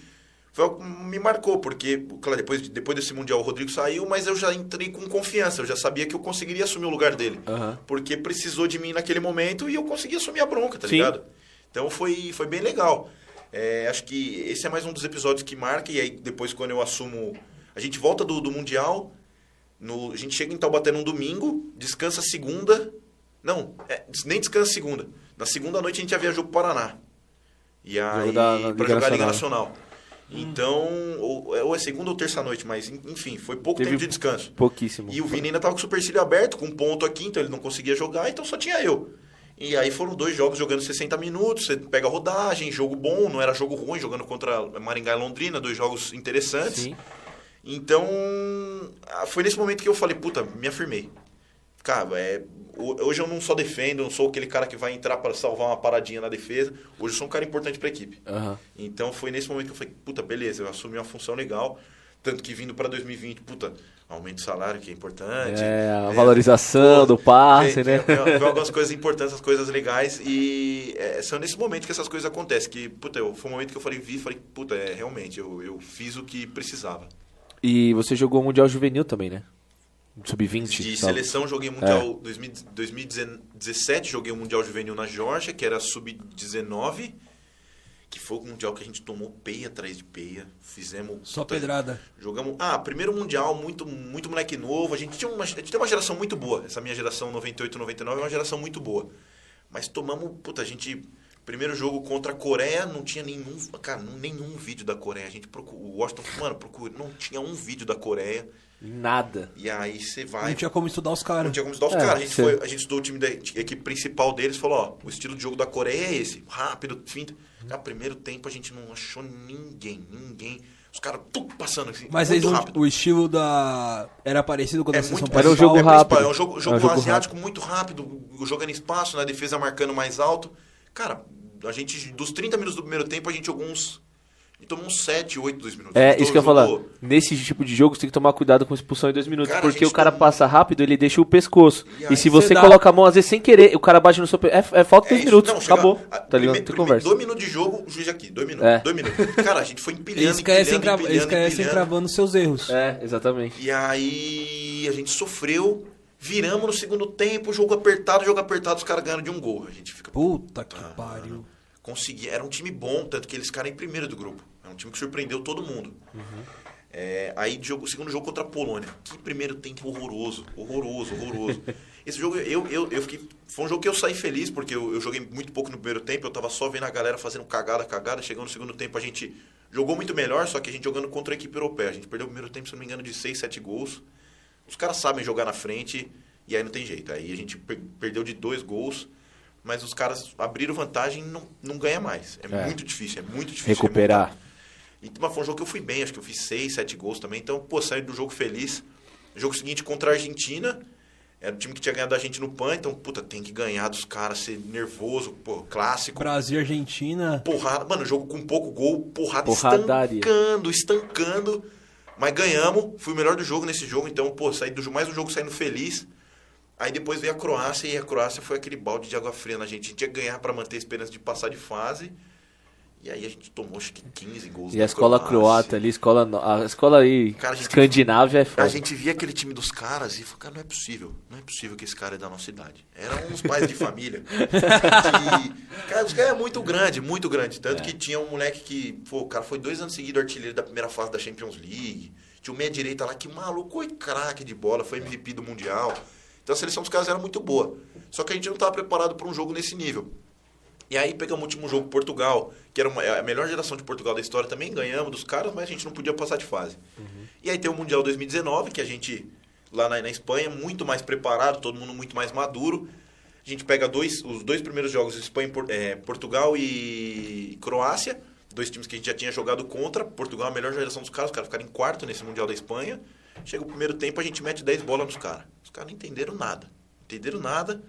Foi me marcou, porque, claro, depois, depois desse Mundial o Rodrigo saiu, mas eu já entrei com confiança, eu já sabia que eu conseguiria assumir o lugar dele. Aham. Porque precisou de mim naquele momento e eu consegui assumir a bronca, tá Sim. ligado? Então foi, foi bem legal. É, acho que esse é mais um dos episódios que marca, e aí depois quando eu assumo. A gente volta do, do Mundial, no, a gente chega em Taubaté num domingo, descansa segunda. Não, é, nem descansa segunda. Na segunda noite a gente já viajou pro Paraná. E aí, da- da pra Liga jogar a Liga Nacional. Nacional. Então, ou, ou é segunda ou terça noite, mas en- enfim, foi pouco Teve tempo de descanso. Pouquíssimo. E o Vini ainda tava com o supercílio aberto, com um ponto aqui, então ele não conseguia jogar, então só tinha eu. E aí foram dois jogos jogando 60 minutos, você pega a rodagem, jogo bom, não era jogo ruim, jogando contra Maringá e Londrina, dois jogos interessantes. Sim. Então, ah, foi nesse momento que eu falei, puta, me afirmei. Cara, é, ho- hoje eu não só defendo, eu não sou aquele cara que vai entrar para salvar uma paradinha na defesa. Hoje eu sou um cara importante para a equipe. Aham. Então foi nesse momento que eu falei, puta, beleza, eu assumi uma função legal. Tanto que vindo para 2020, puta, aumento de salário, que é importante. É, a né? valorização Pô, do passe, vem- né? vem- vem- vem algumas coisas importantes, as coisas legais. E é, são nesse momento que essas coisas acontecem. Que, puta, eu, foi um momento que eu falei, vi, falei, puta, é, realmente, eu, eu fiz o que precisava. E você jogou o Mundial Juvenil também, né? Sub-20. De tal. seleção, joguei o Mundial 2000 2017, joguei o Mundial Juvenil na Geórgia, que era sub-19, que foi o Mundial que a gente tomou peia atrás de peia. Fizemos. Só pedrada. Jogamos. Ah, primeiro Mundial, muito, muito moleque novo. A gente, tinha uma, a gente tem uma geração muito boa. Essa minha geração 98, 99 é uma geração muito boa. Mas tomamos. Puta, a gente. Primeiro jogo contra a Coreia, não tinha nenhum. Cara, nenhum vídeo da Coreia. A gente procurou. O Washington, mano, procura. Não tinha um vídeo da Coreia. Nada. E aí você vai. Não tinha como estudar os Não caras. tinha como estudar os É, caras. A gente, foi, a gente estudou o time da equipe principal deles falou, ó, o estilo de jogo da Coreia é esse. Rápido, finta. Cara, primeiro tempo a gente não achou ninguém, ninguém. Os caras tudo passando assim, Mas muito eles não- rápido. o estilo da. Era parecido com a da É seleção muito Era um jogo é rápido. É um jogo, É um jogo jogo asiático muito rápido, jogando espaço, na defesa marcando mais alto. Cara, a gente, dos 30 minutos do primeiro tempo, a gente jogou uns. Gente tomou uns 7, 8, 2 minutos. É, isso que eu ia falar. Nesse tipo de jogo, você tem que tomar cuidado com expulsão em dois minutos. Cara, porque o cara toma- passa rápido, ele deixa o pescoço. E E, se você você dá- coloca a mão, às vezes sem querer, o cara bate no seu pe... É, é falta de dois É isso. minutos. Não, chega- acabou. a- Tá ligado? Tem conversa. Dois minutos de jogo, o juiz aqui. Dois minutos. É. Dois minutos. Cara, a gente foi empilhando, Eles crescem, empilhando, empilhando, cravando seus erros. É, exatamente. E aí a gente sofreu, viramos no segundo tempo, jogo apertado, jogo apertado, os caras ganharam de um gol. A gente fica, Puta que Ah, pariu. Consegui, era um time bom, tanto que eles ficaram em primeiro do grupo. É um time que surpreendeu todo mundo. É, aí jogo, segundo jogo contra a Polônia. Que primeiro tempo horroroso, horroroso, horroroso. [LAUGHS] Esse jogo eu, eu, eu fiquei. Foi um jogo que eu saí feliz, porque eu, eu joguei muito pouco no primeiro tempo, eu tava só vendo a galera fazendo cagada, cagada. Chegando no segundo tempo, a gente jogou muito melhor, só que a gente jogando contra a equipe europeia. A gente perdeu o primeiro tempo, se não me engano, de 6, 7 gols. Os caras sabem jogar na frente, e aí não tem jeito. Aí a gente per- perdeu de dois gols, mas os caras abriram vantagem e não, não ganha mais. É, É. muito difícil, é muito difícil. Recuperar. remontar. E mas foi um jogo que eu fui bem, acho que eu fiz seis, sete gols também. Então, pô, saí do jogo feliz. Jogo seguinte contra a Argentina, era o time que tinha ganhado a gente no PAN, então, puta, tem que ganhar dos caras, ser nervoso, pô, clássico. Brasil, Argentina. Porrada, mano, jogo com pouco gol, porrada Porradaria. estancando, estancando. Mas ganhamos, fui o melhor do jogo nesse jogo, então, pô, saí do jogo, mais um jogo saindo feliz. Aí depois veio a Croácia e a Croácia foi aquele balde de água fria na gente. A gente ia ganhar pra manter a esperança de passar de fase. E aí a gente tomou acho que 15 gols. E a escola Croácia. croata ali, escola, a escola aí, Cara, a escandinávia é foda. A gente via aquele time dos caras e falou, cara, não é possível. Não é possível que esse cara é da nossa idade. Eram uns pais de família. que, [LAUGHS] cara, os caras é muito grande, muito grande. Tanto que tinha um moleque que, pô, o cara foi dois anos seguidos artilheiro da primeira fase da Champions League. Tinha um meia direita lá que maluco, foi craque de bola, foi MVP do Mundial. Então a seleção dos caras era muito boa. Só que a gente não estava preparado para um jogo nesse nível. E aí pegamos o último jogo Portugal, que era uma- a melhor geração de Portugal da história, também ganhamos dos caras, mas a gente não podia passar de fase. E aí tem o Mundial 2019, que a gente, lá na, na Espanha, muito mais preparado, todo mundo muito mais maduro. A gente pega dois, os dois primeiros jogos, Espanha, eh, Portugal e Croácia, dois times que a gente já tinha jogado contra. Portugal é a melhor geração dos caras, os caras ficaram em quarto nesse Mundial da Espanha. Chega o primeiro tempo, a gente mete 10 bolas nos caras. Os caras não entenderam nada. Entenderam nada.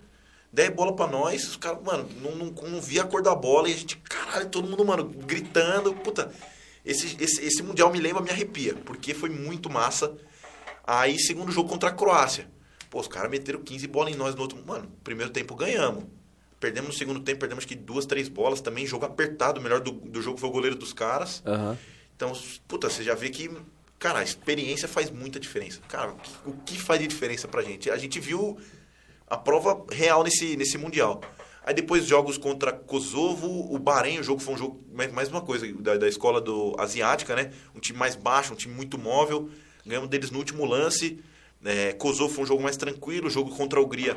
10 bola pra nós, os caras, mano, não, não, não via a cor da bola e a gente, caralho, todo mundo, mano, gritando. Puta, esse, esse, esse Mundial me lembra, me arrepia, porque foi muito massa. Aí, segundo jogo contra a Croácia. Pô, os caras meteram 15 bolas em nós no outro. Mano, primeiro tempo ganhamos. Perdemos no segundo tempo, perdemos acho que duas, três bolas também. Jogo apertado. O melhor do, do jogo foi o goleiro dos caras. Aham. Então, puta, você já vê que, cara, a experiência faz muita diferença. Cara, o que, o que faz de diferença pra gente? A gente viu a prova real nesse, nesse Mundial. Aí depois jogos contra Kosovo, o Bahrein, o jogo foi um jogo, mais, mais uma coisa, da, da escola do asiática, né? Um time mais baixo, um time muito móvel. Ganhamos deles no último lance. É, Kosovo foi um jogo mais tranquilo, jogo contra a Hungria.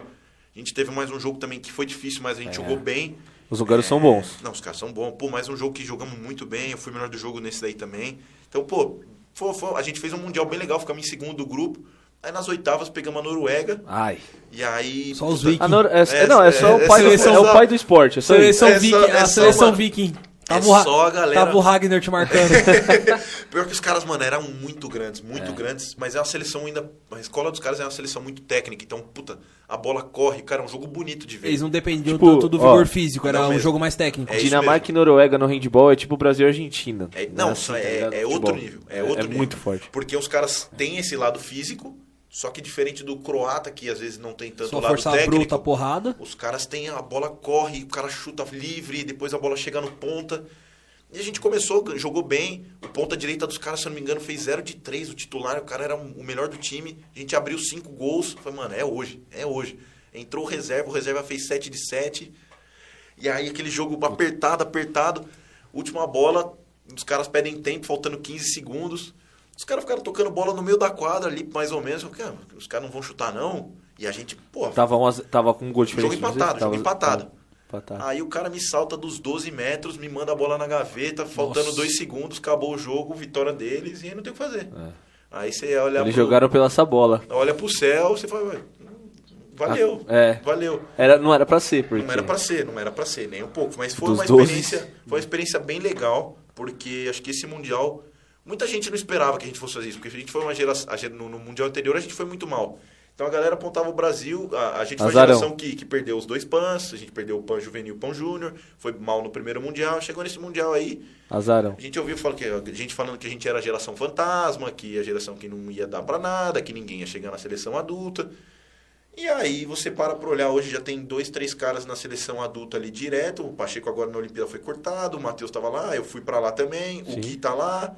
A gente teve mais um jogo também que foi difícil, mas a gente É. jogou bem. Os lugares são bons. Não, os caras são bons. Pô, mais um jogo que jogamos muito bem. Eu fui o melhor do jogo nesse daí também. Então, pô, foi- foi- a gente fez um Mundial bem legal. Ficamos em segundo do grupo. Aí nas oitavas pegamos a Noruega. Ai. E aí... Só os vikings. Nor- é, É, não, é só é- o é pai, do, é o pai do esporte. É. Seleção É só- viking, é a seleção viking. É Tava, o Ra- só a galera- tava o Ragnar te marcando. [LAUGHS] Pior que os caras, mano, eram muito grandes, É. muito grandes, mas é uma seleção ainda. A escola dos caras é uma seleção muito técnica, então, puta, a bola corre, cara, é um jogo bonito de ver. Eles não dependiam Tipo, tanto do ó, vigor físico, era um mesmo. jogo mais técnico. É Dinamarca e Noruega no handball é tipo Brasil e Argentina. É- Né, não, assim, isso tá é, é outro nível. É, outro nível. muito forte. Porque os caras têm esse lado físico, só que diferente do croata, que às vezes não tem tanto Só lado forçar técnico. bruta, porrada. Os caras têm a bola corre, o cara chuta livre, depois a bola chega no ponta. E a gente começou, jogou bem. O ponta direita dos caras, se eu não me engano, fez 0 de 3. O titular, o cara era o melhor do time. A gente abriu cinco gols. Falei, mano, é hoje, é hoje. Entrou o reserva, o reserva fez 7 de 7. E aí aquele jogo apertado, apertado. Última bola, os caras pedem tempo, faltando 15 segundos. Os caras ficaram tocando bola no meio da quadra ali, mais ou menos. Eu falei, "Ah, os caras não vão chutar, não. E a gente, pô, Tava, um, a- tava com um gol diferente. Jogo empatado, jogo empatado. tava. Aí o cara me salta dos 12 metros, me manda a bola na gaveta, faltando Nossa. dois segundos, acabou o jogo, vitória deles, e aí não tem o que fazer. Aí você olha Eles pro, jogaram pela essa bola. olha pro céu, você fala, "Ué, valeu, Ah, é. valeu. Era, não era pra ser, porque... Não era pra ser, não era pra ser, nem um pouco. Mas foi Dos uma 12. experiência, foi uma experiência bem legal, porque acho que esse Mundial, muita gente não esperava que a gente fosse fazer isso, porque a gente foi uma geração, no, no Mundial anterior a gente foi muito mal. Então a galera apontava o Brasil, a, a gente foi a Azarão. geração que, que perdeu os dois PANs, a gente perdeu o PAN juvenil e o PAN júnior, foi mal no primeiro Mundial, chegou nesse Mundial aí, Azarão. a gente ouviu falar que, a gente falando que a gente era a geração fantasma, que a geração que não ia dar pra nada, que ninguém ia chegar na seleção adulta. E aí você para pra olhar, hoje já tem dois, três caras na seleção adulta ali direto. O Pacheco agora na Olimpíada foi cortado, o Matheus tava lá, eu fui pra lá também, Sim. o Gui tá lá.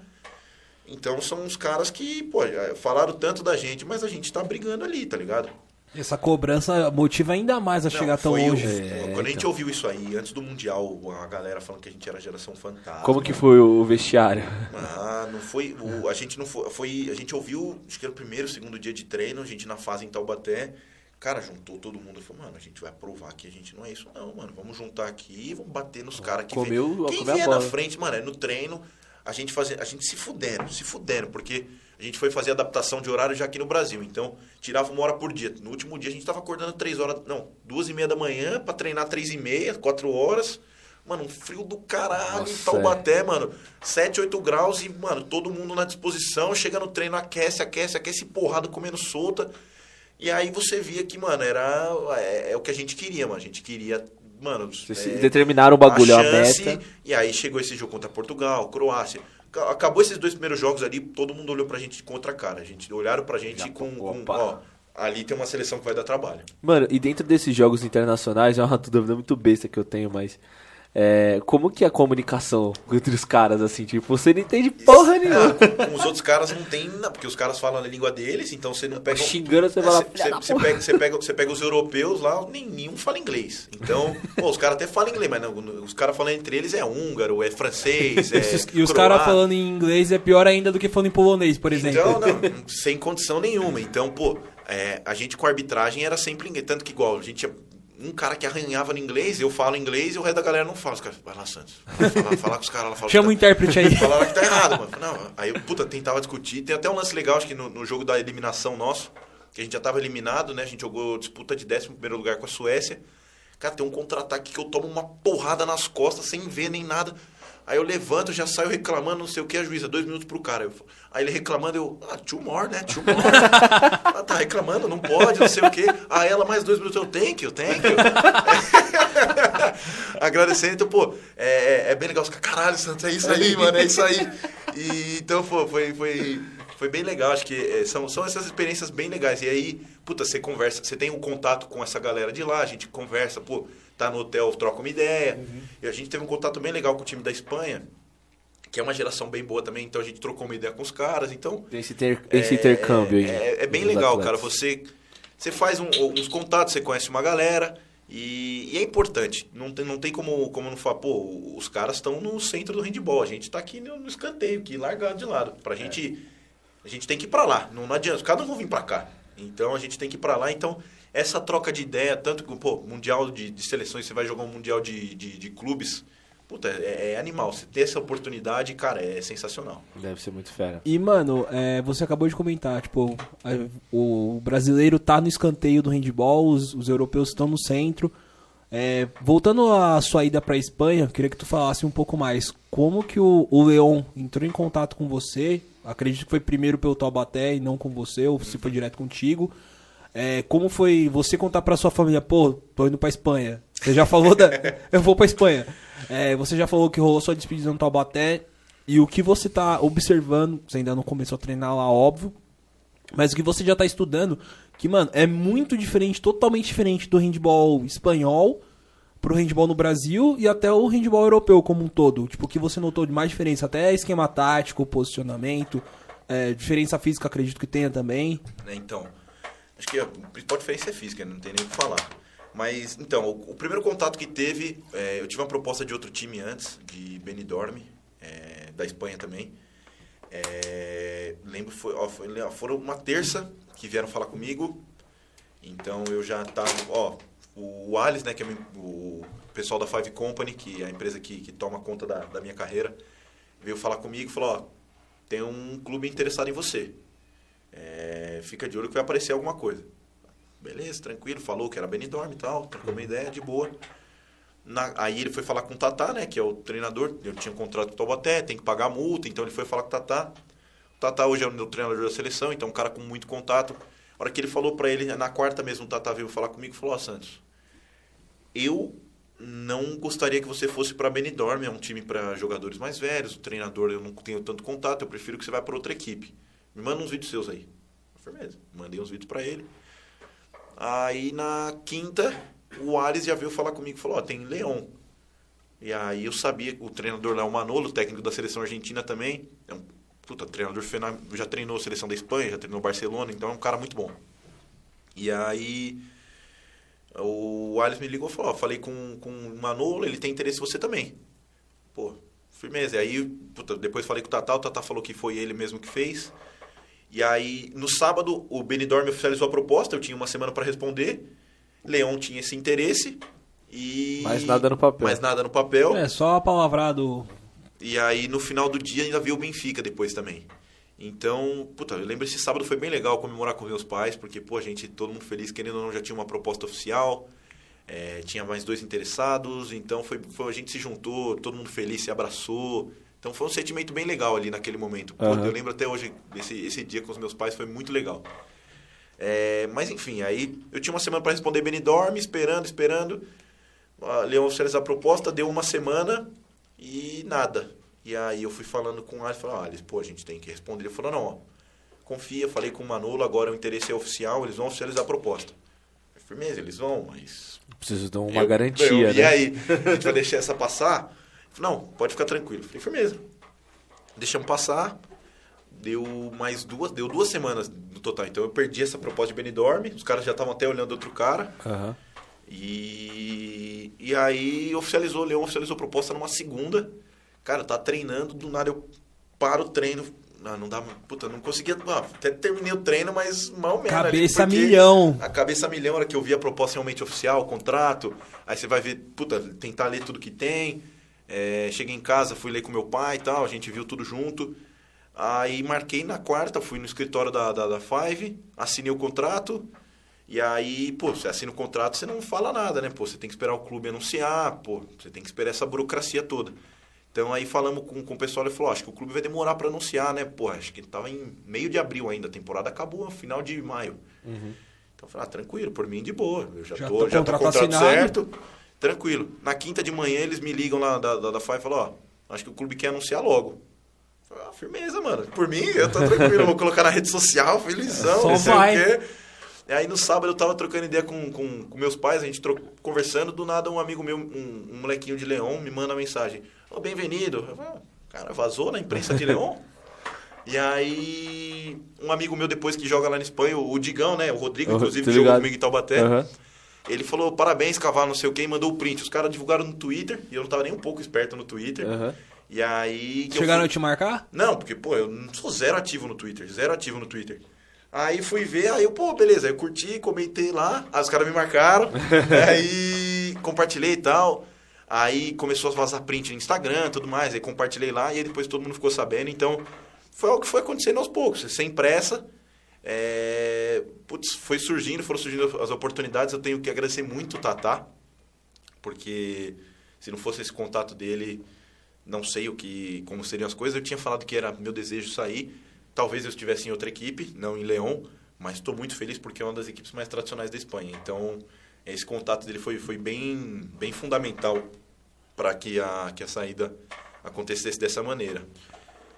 Então são uns caras que, pô, falaram tanto da gente, mas a gente tá brigando ali, tá ligado? Essa cobrança motiva ainda mais a Não, chegar tão foi o- longe. É, quando a gente então. ouviu isso aí, antes do Mundial, a galera falando que a gente era geração fantasma. Como que foi o vestiário? Ah, não foi. O, a gente não foi, foi. A gente ouviu, acho que era o primeiro, segundo dia de treino, a gente na fase em Taubaté. Cara, juntou todo mundo e falou, mano, a gente vai provar que a gente não é isso, não, mano. Vamos juntar aqui e vamos bater nos caras que Comeu- vem. Quem comeu a vier na frente, mano, é no treino. A gente fazia, a gente se fuderam, se fuderam, porque a gente foi fazer adaptação de horário já aqui no Brasil. Então, tirava uma hora por dia. No último dia a gente tava acordando três horas, não, duas e meia da manhã pra treinar três e meia, quatro horas. Mano, um frio do caralho em Nossa, Taubaté, mano. 7, 8 graus e, mano, todo mundo na disposição. Chega no treino, aquece, aquece, aquece, porrada comendo solta. E aí você via que, mano, era. É, é o que a gente queria, mano. A gente queria. Mano, Vocês é, determinaram o bagulho, a, chance, meta. E aí chegou esse jogo contra Portugal, Croácia. Ca- Acabou esses dois primeiros jogos ali, todo mundo olhou pra gente com outra cara. A gente olharam pra gente Já, com, com ó, ali tem uma seleção que vai dar trabalho. Mano, e dentro desses jogos internacionais, é uma [LAUGHS] dúvida muito besta que eu tenho, mas. É, como que é a comunicação entre os caras, assim? Tipo, você não entende porra nenhuma. Ah, com, com os outros caras não tem, não, porque os caras falam a língua deles, então você não pega. um- Xingando, você vai lá, Você pega, você, pega, pega os europeus lá, nenhum fala inglês. Então, pô, os caras até falam inglês, mas não, os caras falando entre eles é húngaro, é francês, [LAUGHS] é. E os- caras falando em inglês é pior ainda do que falando em polonês, por exemplo. Então, não, sem condição nenhuma. Então, pô, é, a gente com a arbitragem era sempre inglês. Tanto que igual, a gente tinha um cara que arranhava no inglês, eu falo inglês e o resto da galera não fala. Os caras, vai lá, Santos. Fala, fala com os caras lá. Fala Chama o tá- intérprete aí. Falaram que tá errado, mano. Não, aí eu, puta, tentava discutir. Tem até um lance legal, acho que no, no jogo da eliminação nosso, que a gente já tava eliminado, né? A gente jogou disputa de 11 primeiro lugar com a Suécia. Cara, tem um contra-ataque que eu tomo uma porrada nas costas sem ver nem nada. Aí eu levanto, já saio reclamando, não sei o que, a juíza, dois minutos pro cara. Eu aí ele reclamando, eu, ah, two more, né? Two more. [LAUGHS] ah, tá reclamando, não pode, não sei o que. Ah, ela mais dois minutos, eu tenho que, eu tenho que. Agradecendo, então, pô, é, é bem legal. Caralho, Santos, é isso aí, mano, é isso aí. E, então, pô, foi, foi, foi bem legal. Acho que é, são, são essas experiências bem legais. E aí, puta, você conversa, você tem um contato com essa galera de lá, a gente conversa, pô, tá no hotel, troca uma ideia. E a gente teve um contato bem legal com o time da Espanha, que é uma geração bem boa também, então a gente trocou uma ideia com os caras. Então, Esse, ter- esse intercâmbio aí. é, é bem dos legal, atletas. cara. Você, você faz um- uns contatos, você conhece uma galera. E, e é importante. Não tem, não tem como, como não falar, pô, os caras estão no centro do handball. A gente tá aqui no, no escanteio, aqui, largado de lado. Pra gente. A gente tem que ir pra lá. Não, não adianta. Os caras não vão vir pra cá. Então a gente tem que ir pra lá. Então, essa troca de ideia, tanto que, pô, Mundial de, de seleções, você vai jogar um Mundial de, de, de clubes. Puta, é, é animal. Você ter essa oportunidade, cara, é sensacional. Deve ser muito fera. E, mano, é, você acabou de comentar, tipo, a- o brasileiro tá no escanteio do handball, os, os europeus estão no centro. É, voltando à sua ida pra Espanha, queria que tu falasse um pouco mais. Como que o, o Leon entrou em contato com você? Acredito que foi primeiro pelo Taubaté e não com você, ou se foi direto contigo. É, como foi você contar pra sua família, pô, tô indo pra Espanha. Você já falou da. [LAUGHS] Eu vou pra Espanha. É, você já falou que rolou sua despedida no Taubaté. E o que você tá observando, você ainda não começou a treinar lá, óbvio. Mas o que você já tá estudando, que, mano, é muito diferente, totalmente diferente do handball espanhol pro handball no Brasil e até o handball europeu como um todo. Tipo, o que você notou de mais diferença? Até esquema tático, posicionamento, é, diferença física, acredito que tenha também. né? Então, acho que a principal diferença é física, não tem nem o que falar. Mas, então, o, o primeiro contato que teve, é, eu tive uma proposta de outro time antes, de Benidorm, é, da Espanha também. É, lembro, foi, ó, foi, ó, foram uma terça que vieram falar comigo. Então eu já tava, ó, o Alice, né, que é o pessoal da Five Company, que é a empresa que, que toma conta da, da minha carreira, veio falar comigo e falou, ó, tem um clube interessado em você. É, fica de olho que vai aparecer alguma coisa. Beleza, tranquilo, falou que era Benidorm e tal, trocou uma ideia de boa. Na- aí ele foi falar com o Tatá, né, que é o treinador, eu tinha um contrato com o Taubaté, tem que pagar a multa, então ele foi falar com o Tatá. O Tatá hoje é o meu treinador da seleção, então é um cara com muito contato. A hora que ele falou pra ele, na quarta mesmo, o Tatá veio falar comigo e falou, ó Santos, eu não gostaria que você fosse para Benidorm, é um time para jogadores mais velhos, o treinador eu não tenho tanto contato, eu prefiro que você vá para outra equipe. Me manda uns vídeos seus aí. Firmeza. Mandei uns vídeos para ele. Aí na quinta, o Ares já veio falar comigo falou: Ó, tem Leão. E aí eu sabia que o treinador lá, o Manolo, técnico da seleção argentina também, é um puta, treinador fena- já treinou a seleção da Espanha, já treinou Barcelona, então é um cara muito bom. E aí o Alisson me ligou e falou: Ó, falei com, com o Manolo, ele tem interesse em você também. Pô, firmeza. E aí, puta, depois falei com o Tatá, o Tatá falou que foi ele mesmo que fez. E aí, no sábado, o Benidorm oficializou a proposta, eu tinha uma semana para responder. Leão tinha esse interesse. E... Mais nada no papel. Mais nada no papel. É, só a palavrado. E aí, no final do dia, ainda vi o Benfica depois também. Então, puta, eu lembro esse sábado foi bem legal comemorar com meus pais, porque, pô, a gente, todo mundo feliz, querendo ou não, já tinha uma proposta oficial. É, tinha mais dois interessados, então foi, foi- a gente se juntou, todo mundo feliz, se abraçou. Então foi um sentimento bem legal ali naquele momento. Pô, Aham. Eu lembro até hoje, esse, esse dia com os meus pais foi muito legal. É, mas enfim, aí eu tinha uma semana para responder Benidorm, esperando, esperando. A Leão oficializar a proposta, deu uma semana e nada. E aí eu fui falando com o Alisson, falei, ah, Alisson, pô, a gente tem que responder. Ele falou, não, ó, confia, falei com o Manolo, agora o interesse é oficial, eles vão oficializar a proposta. Firmeza, eles vão, mas Preciso dar uma eu- garantia, eu- né? E aí, a gente vai deixar essa passar? Não, pode ficar tranquilo. Falei, firmeza. Deixamos passar. Deu mais duas, deu duas semanas no total. Então eu perdi essa proposta de Benidorm. Os caras já estavam até olhando outro cara. Aham. E, e aí oficializou, o Leão oficializou a proposta numa segunda. Cara, tá treinando, do nada eu paro o treino. Não, não dá, puta, não conseguia. ah, até terminei o treino, mas mal menos. ali, Cabeça porque- milhão. a cabeça milhão, a hora que eu vi a proposta realmente oficial, o contrato, aí você vai ver, puta, tentar ler tudo que tem. É, cheguei em casa, fui ler com meu pai e tal, a gente viu tudo junto. Aí marquei na quarta, fui no escritório da, da, da Five, assinei o contrato. E aí, pô, você assina o contrato, você não fala nada, né? Pô, você tem que esperar o clube anunciar, pô, você tem que esperar essa burocracia toda. Então aí falamos com, com o pessoal, ele falou, "Ó, acho que o clube vai demorar para anunciar, né? Pô, acho que tava em meio de abril ainda, a temporada acabou final de maio. Então eu falei, ah, tranquilo, por mim de boa. Eu já, Já tô, tá já tô contrato contrato assinado. certo. Tranquilo. Na quinta de manhã eles me ligam lá da, da, da FAI e falam, ó, acho que o clube quer anunciar logo. Falei, ah, firmeza, mano. Por mim, eu tô tranquilo, eu vou colocar na rede social, felizão, Só não sei vai. o quê. E aí no sábado eu tava trocando ideia com, com, com meus pais, a gente tro- conversando, do nada um amigo meu, um, um molequinho de Leão, me manda uma mensagem. Ô, bem-vindo. Eu falei, "Ah, Cara, vazou na imprensa de Leão? E aí, um amigo meu depois que joga lá na Espanha, o Digão, né? O Rodrigo, Uhum, inclusive, jogou comigo em Taubaté. Aham. Ele falou, parabéns, cavalo, não sei o quê, e mandou o print. Os caras divulgaram no Twitter, e eu não tava nem um pouco esperto no Twitter. Aham. E aí... Chegaram fui- a te marcar? Não, porque, pô, eu não sou zero ativo no Twitter, zero ativo no Twitter. Aí fui ver, aí eu, pô, beleza, aí eu curti, comentei lá, aí os caras me marcaram, [LAUGHS] aí compartilhei e tal. Aí começou a vazar print no Instagram e tudo mais, aí compartilhei lá, e aí depois todo mundo ficou sabendo, então foi algo que foi acontecendo aos poucos, sem pressa. É, putz, foi surgindo, foram surgindo as oportunidades, eu tenho que agradecer muito o Tatá, porque se não fosse esse contato dele, não sei o que como seriam as coisas. Eu tinha falado que era meu desejo sair. Talvez eu estivesse em outra equipe, não em Leão, mas estou muito feliz porque é uma das equipes mais tradicionais da Espanha. Então, esse contato dele foi, foi bem, bem fundamental para que a, que a saída acontecesse dessa maneira.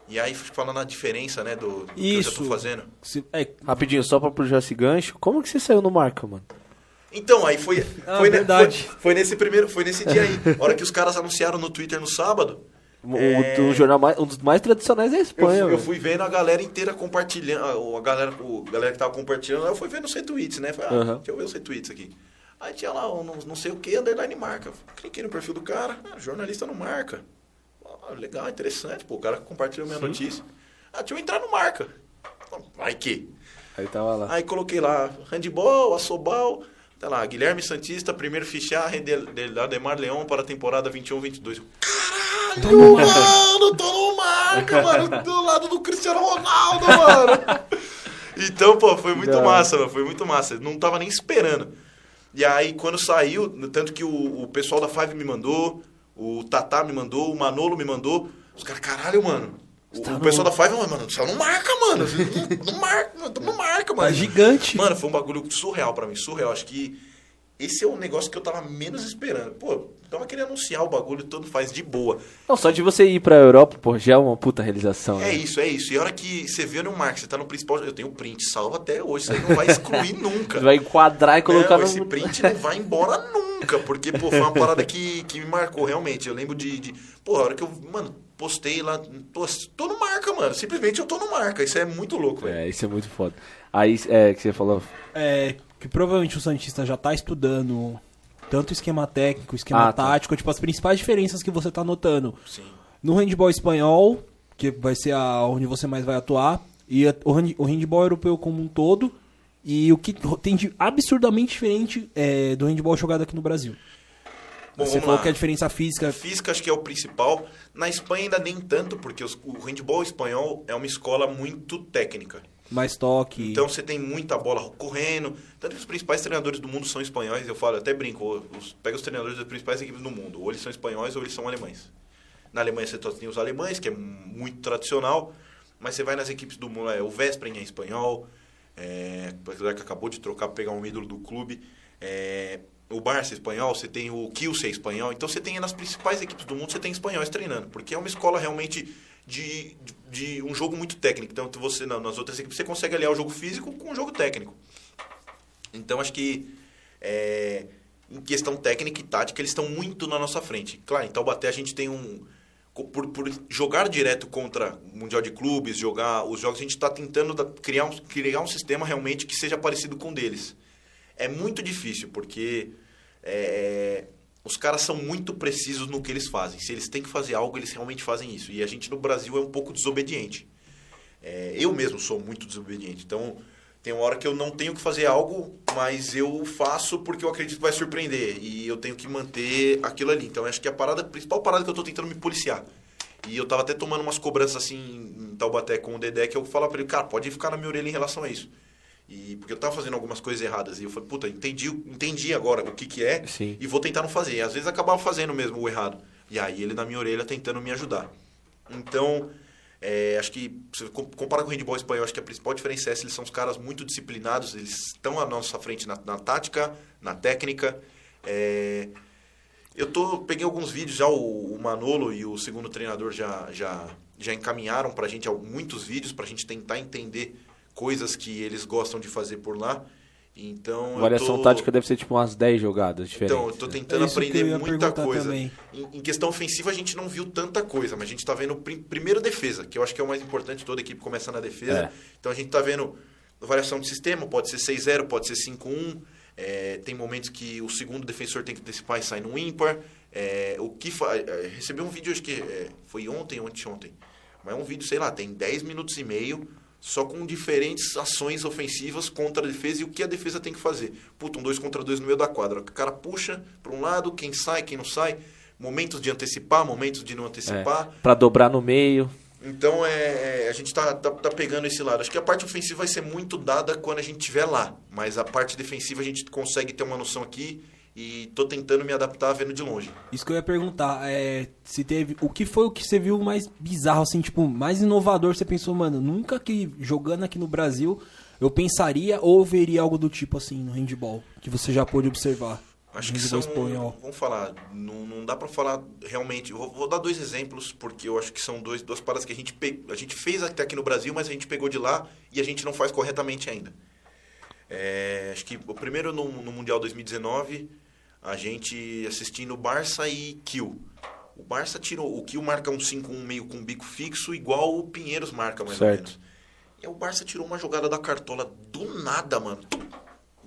E aí, falando na diferença né, do, do que eu já Isso. estou fazendo. Se- é, Rapidinho, só pra puxar esse gancho, como que você saiu no marca, mano? Então, aí foi, Ah, foi, verdade. foi, foi nesse primeiro, foi nesse dia aí. A hora que os caras anunciaram no Twitter no sábado, Um, É. jornal mais, um dos mais tradicionais da Eu, Espanha, eu mano. fui vendo a galera inteira compartilhando, a- a galera, o, a galera que tava compartilhando, eu fui vendo os retweets, né? Falei, ah, Aham. deixa eu ver os retweets aqui. Aí tinha lá, um, não, não sei o que, underline marca. Cliquei no perfil do cara, ah, jornalista não marca. Ah, legal, interessante, pô, o cara compartilhou minha notícia. Ah, deixa eu entrar no marca. Vai que. Aí tava lá. Aí coloquei lá, handball, assobal, tá lá, Guilherme Santista, primeiro fichar de, de Ademar Leão para a temporada 21-22. Eu, Caralho, [LAUGHS] mano, tô no marca, mano, do lado do Cristiano Ronaldo, mano. Então, pô, foi muito hora. massa, mano, foi muito massa. Não tava nem esperando. E aí, quando saiu, tanto que o, o pessoal da Five me mandou, o Tatá me mandou, o Manolo me mandou, os caras, caralho, mano. O, tá o no- pessoal da Five, mano, só não marca, mano. [LAUGHS] Não, não marca, mano, não marca, mano. Tá gigante. Mano, foi um bagulho surreal pra mim, surreal. Acho que esse é um negócio que eu tava menos esperando. Pô, tava querendo anunciar o bagulho, todo faz de boa. Não, só de você ir pra Europa, pô, já é uma puta realização, É né? isso, é isso. E a hora que você vê no marco, você tá no principal. Eu tenho o print salvo até hoje, isso aí não vai excluir [LAUGHS] nunca. Você vai enquadrar e colocar não, no... esse print não vai embora nunca, porque, pô, foi uma parada que, que me marcou, realmente. Eu lembro de, de. Pô, a hora que eu, mano, postei lá. Tô, tô no marca, mano. Simplesmente eu tô no marca. Isso é muito louco, velho. É, isso é muito foda. Aí, é, que você falou... É, que provavelmente o Santista já tá estudando tanto esquema técnico, esquema Ah, tá. tático, tipo, as principais diferenças que você tá notando. Sim. No handball espanhol, que vai ser a, onde você mais vai atuar, e a- o, hand, o handball europeu como um todo, e o que tem de absurdamente diferente é, do handball jogado aqui no Brasil. Bom, você falou lá. que a diferença física Física acho que é o principal. Na Espanha ainda nem tanto, porque os- o handball espanhol é uma escola muito técnica. Mais toque. Então você tem muita bola correndo. Tanto que os principais treinadores do mundo são espanhóis. Eu falo, até brinco, os, pega os treinadores das principais equipes do mundo. Ou eles são espanhóis ou eles são alemães. Na Alemanha você tem os alemães, que é muito tradicional. Mas você vai nas equipes do mundo, é, o Vespren é espanhol. É, que acabou de trocar para pegar um ídolo do clube. É, o Barça é espanhol, você tem o Kielce espanhol. Então você tem nas principais equipes do mundo, você tem espanhóis treinando. Porque é uma escola realmente de, de, um jogo muito técnico. Então você nas outras equipes você consegue aliar o jogo físico com o jogo técnico. Então acho que é, em questão técnica e tática eles estão muito na nossa frente. Claro, em Taubaté a gente tem um por, por jogar direto contra o Mundial de Clubes, jogar os jogos, a gente está tentando criar um, criar um sistema realmente que seja parecido com o deles. É muito difícil, porque é, os caras são muito precisos no que eles fazem. Se eles têm que fazer algo, eles realmente fazem isso. E a gente no Brasil é um pouco desobediente. É, eu mesmo sou muito desobediente. Então, tem uma hora que eu não tenho que fazer algo, mas eu faço porque eu acredito que vai surpreender. E eu tenho que manter aquilo ali. Então, acho que a parada, a principal parada que eu estou tentando me policiar. E eu estava até tomando umas cobranças assim em Taubaté com o Dedé, que eu falava para ele, cara, pode ficar na minha orelha em relação a isso. E porque eu tava fazendo algumas coisas erradas. E eu falei, puta, entendi, entendi agora o que, que é Sim. e vou tentar não fazer. E às vezes acabava fazendo mesmo o errado. E aí ele na minha orelha tentando me ajudar. Então, é, acho que, se compara com o handball espanhol, acho que a principal diferença é essa, eles são os caras muito disciplinados, eles estão à nossa frente na, na tática, na técnica. É, eu tô, peguei alguns vídeos já, o, o, Manolo e o segundo treinador já, já, já encaminharam pra gente muitos vídeos pra gente tentar entender coisas que eles gostam de fazer por lá. Então, Variação tô... tática deve ser tipo umas 10 jogadas diferentes. Então, eu tô tentando é aprender muita coisa. Em, em, questão ofensiva, a gente não viu tanta coisa, mas a gente tá vendo prim, primeiro defesa, que eu acho que é o mais importante, toda equipe começa na defesa. É. Então a gente tá vendo variação de sistema, pode ser 6-0, pode ser 5-1. É, tem momentos que o segundo defensor tem que antecipar e sai no ímpar. É, o que fa... É, recebi um vídeo, acho que é, foi ontem ou anteontem. Mas é um vídeo, sei lá, tem 10 minutos e meio só com diferentes ações ofensivas contra a defesa e o que a defesa tem que fazer. Puta, um dois contra dois no meio da quadra. O cara puxa para um lado, quem sai, quem não sai. Momentos de antecipar, momentos de não antecipar. É, para dobrar no meio. Então é, é a gente está tá, tá, pegando esse lado. Acho que a parte ofensiva vai ser muito dada quando a gente estiver lá. Mas a parte defensiva a gente consegue ter uma noção aqui e tô tentando me adaptar vendo de longe. Isso que eu ia perguntar, é, se teve, o que foi o que você viu mais bizarro assim, tipo, mais inovador, você pensou, mano, nunca que jogando aqui no Brasil eu pensaria ou veria algo do tipo assim no handball, que você já pôde observar. Acho que são, espanhol. vamos falar, não, não dá para falar realmente. Vou, vou, dar dois exemplos porque eu acho que são dois, duas paradas que a gente pe, a gente fez até aqui no Brasil, mas a gente pegou de lá e a gente não faz corretamente ainda. É, acho que o primeiro no, no Mundial 2019 a gente assistindo Barça e Kiel. O Barça tirou. O Kiel marca um 5-1 meio com bico fixo, igual o Pinheiros marca, mais certo. ou menos. E o Barça tirou uma jogada da cartola do nada, mano. Tum,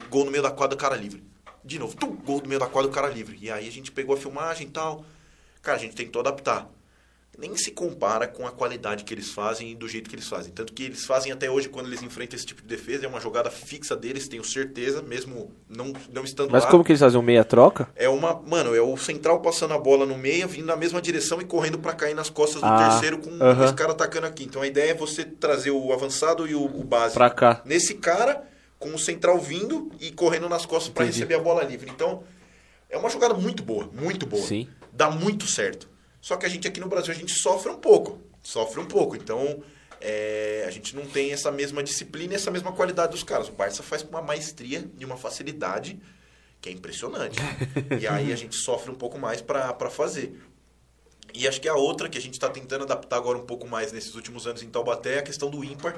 gol no meio da quadra, cara livre. De novo, tum, gol no meio da quadra, cara livre. E aí a gente pegou a filmagem e tal. Cara, a gente tentou adaptar nem se compara com a qualidade que eles fazem e do jeito que eles fazem. Tanto que eles fazem até hoje, quando eles enfrentam esse tipo de defesa, é uma jogada fixa deles, tenho certeza, mesmo não, não estando Mas lá. Mas como que eles fazem? Um meia-troca? É uma... Mano, é o central passando a bola no meia, vindo na mesma direção e correndo para cair nas costas do ah, terceiro com uh -huh. esse cara atacando aqui. Então a ideia é você trazer o avançado e o, o base... Pra cá. Nesse cara, com o central vindo e correndo nas costas para receber a bola livre. Então, é uma jogada muito boa, muito boa. Sim. Dá muito certo. Só que a gente aqui no Brasil, a gente sofre um pouco. Sofre um pouco. Então, é, a gente não tem essa mesma disciplina e essa mesma qualidade dos caras. O Barça faz com uma maestria e uma facilidade que é impressionante. [LAUGHS] e aí a gente sofre um pouco mais para fazer. E acho que a outra que a gente está tentando adaptar agora um pouco mais nesses últimos anos em Taubaté é a questão do ímpar.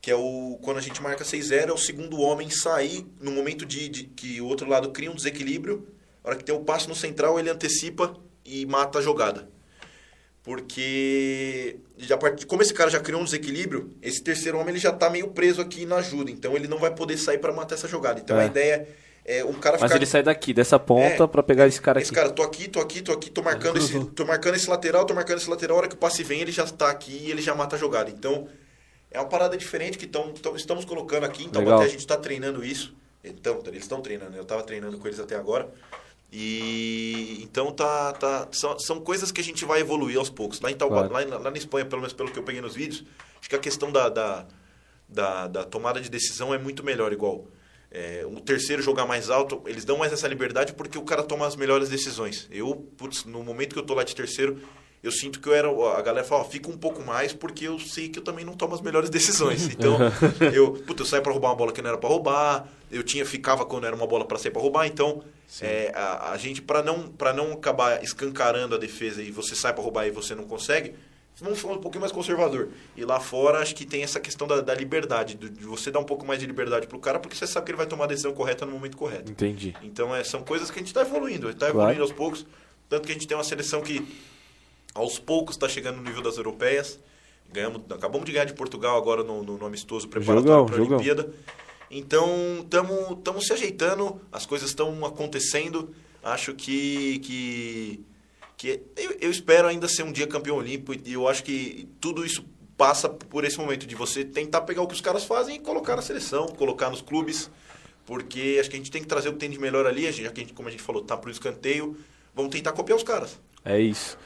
Que é o. Quando a gente marca 6-0, é o segundo homem sair no momento de, de que o outro lado cria um desequilíbrio. Na hora que tem o passo no central, ele antecipa e mata a jogada. Porque já, como esse cara já criou um desequilíbrio, esse terceiro homem ele já está meio preso aqui na ajuda, então ele não vai poder sair para matar essa jogada. Então é. a ideia é um cara ficar... Mas ele sai daqui, dessa ponta, é, para pegar esse cara esse aqui. Esse cara, tô aqui, tô aqui, tô aqui, tô marcando, esse, tô marcando esse lateral, tô marcando esse lateral, a hora que o passe vem, ele já está aqui e ele já mata a jogada. Então, é uma parada diferente que tão, tão estamos colocando aqui, então até a gente está treinando isso. Então, eles estão treinando, eu estava treinando com eles até agora. E então tá, tá são, são coisas que a gente vai evoluir aos poucos. Lá em Taubaté, claro. lá, lá, na Espanha, pelo menos pelo que eu peguei nos vídeos, acho que a questão da, da, da, da tomada de decisão é muito melhor, igual. É, o terceiro jogar mais alto, eles dão mais essa liberdade porque o cara toma as melhores decisões. Eu, putz, no momento que eu tô lá de terceiro, eu sinto que eu era. A galera fala, ó, fica um pouco mais, porque eu sei que eu também não tomo as melhores decisões. Então, eu, puta, eu saio pra roubar uma bola que não era pra roubar, eu tinha, ficava quando era uma bola pra sair pra roubar, então é, a, a, gente, para não, pra não acabar escancarando a defesa e você sai pra roubar e você não consegue, vamos falar um pouquinho mais conservador. E lá fora, acho que tem essa questão da, da liberdade, de, de, você dar um pouco mais de liberdade pro cara, porque você sabe que ele vai tomar a decisão correta no momento correto. Entendi. Então, é, são coisas que a gente tá evoluindo, tá claro. evoluindo aos poucos. Tanto que a gente tem uma seleção que aos poucos está chegando no nível das europeias. Ganhamos, acabamos de ganhar de Portugal agora no, no, no amistoso preparatório para a Olimpíada. Então, estamos se ajeitando, as coisas estão acontecendo. Acho que, que, que eu, eu, espero ainda ser um dia campeão olímpico e eu acho que tudo isso passa por esse momento de você tentar pegar o que os caras fazem e colocar na seleção, colocar nos clubes, porque acho que a gente tem que trazer o que tem de melhor ali, já que a gente, como a gente falou, tá pro escanteio, vamos tentar copiar os caras. É isso.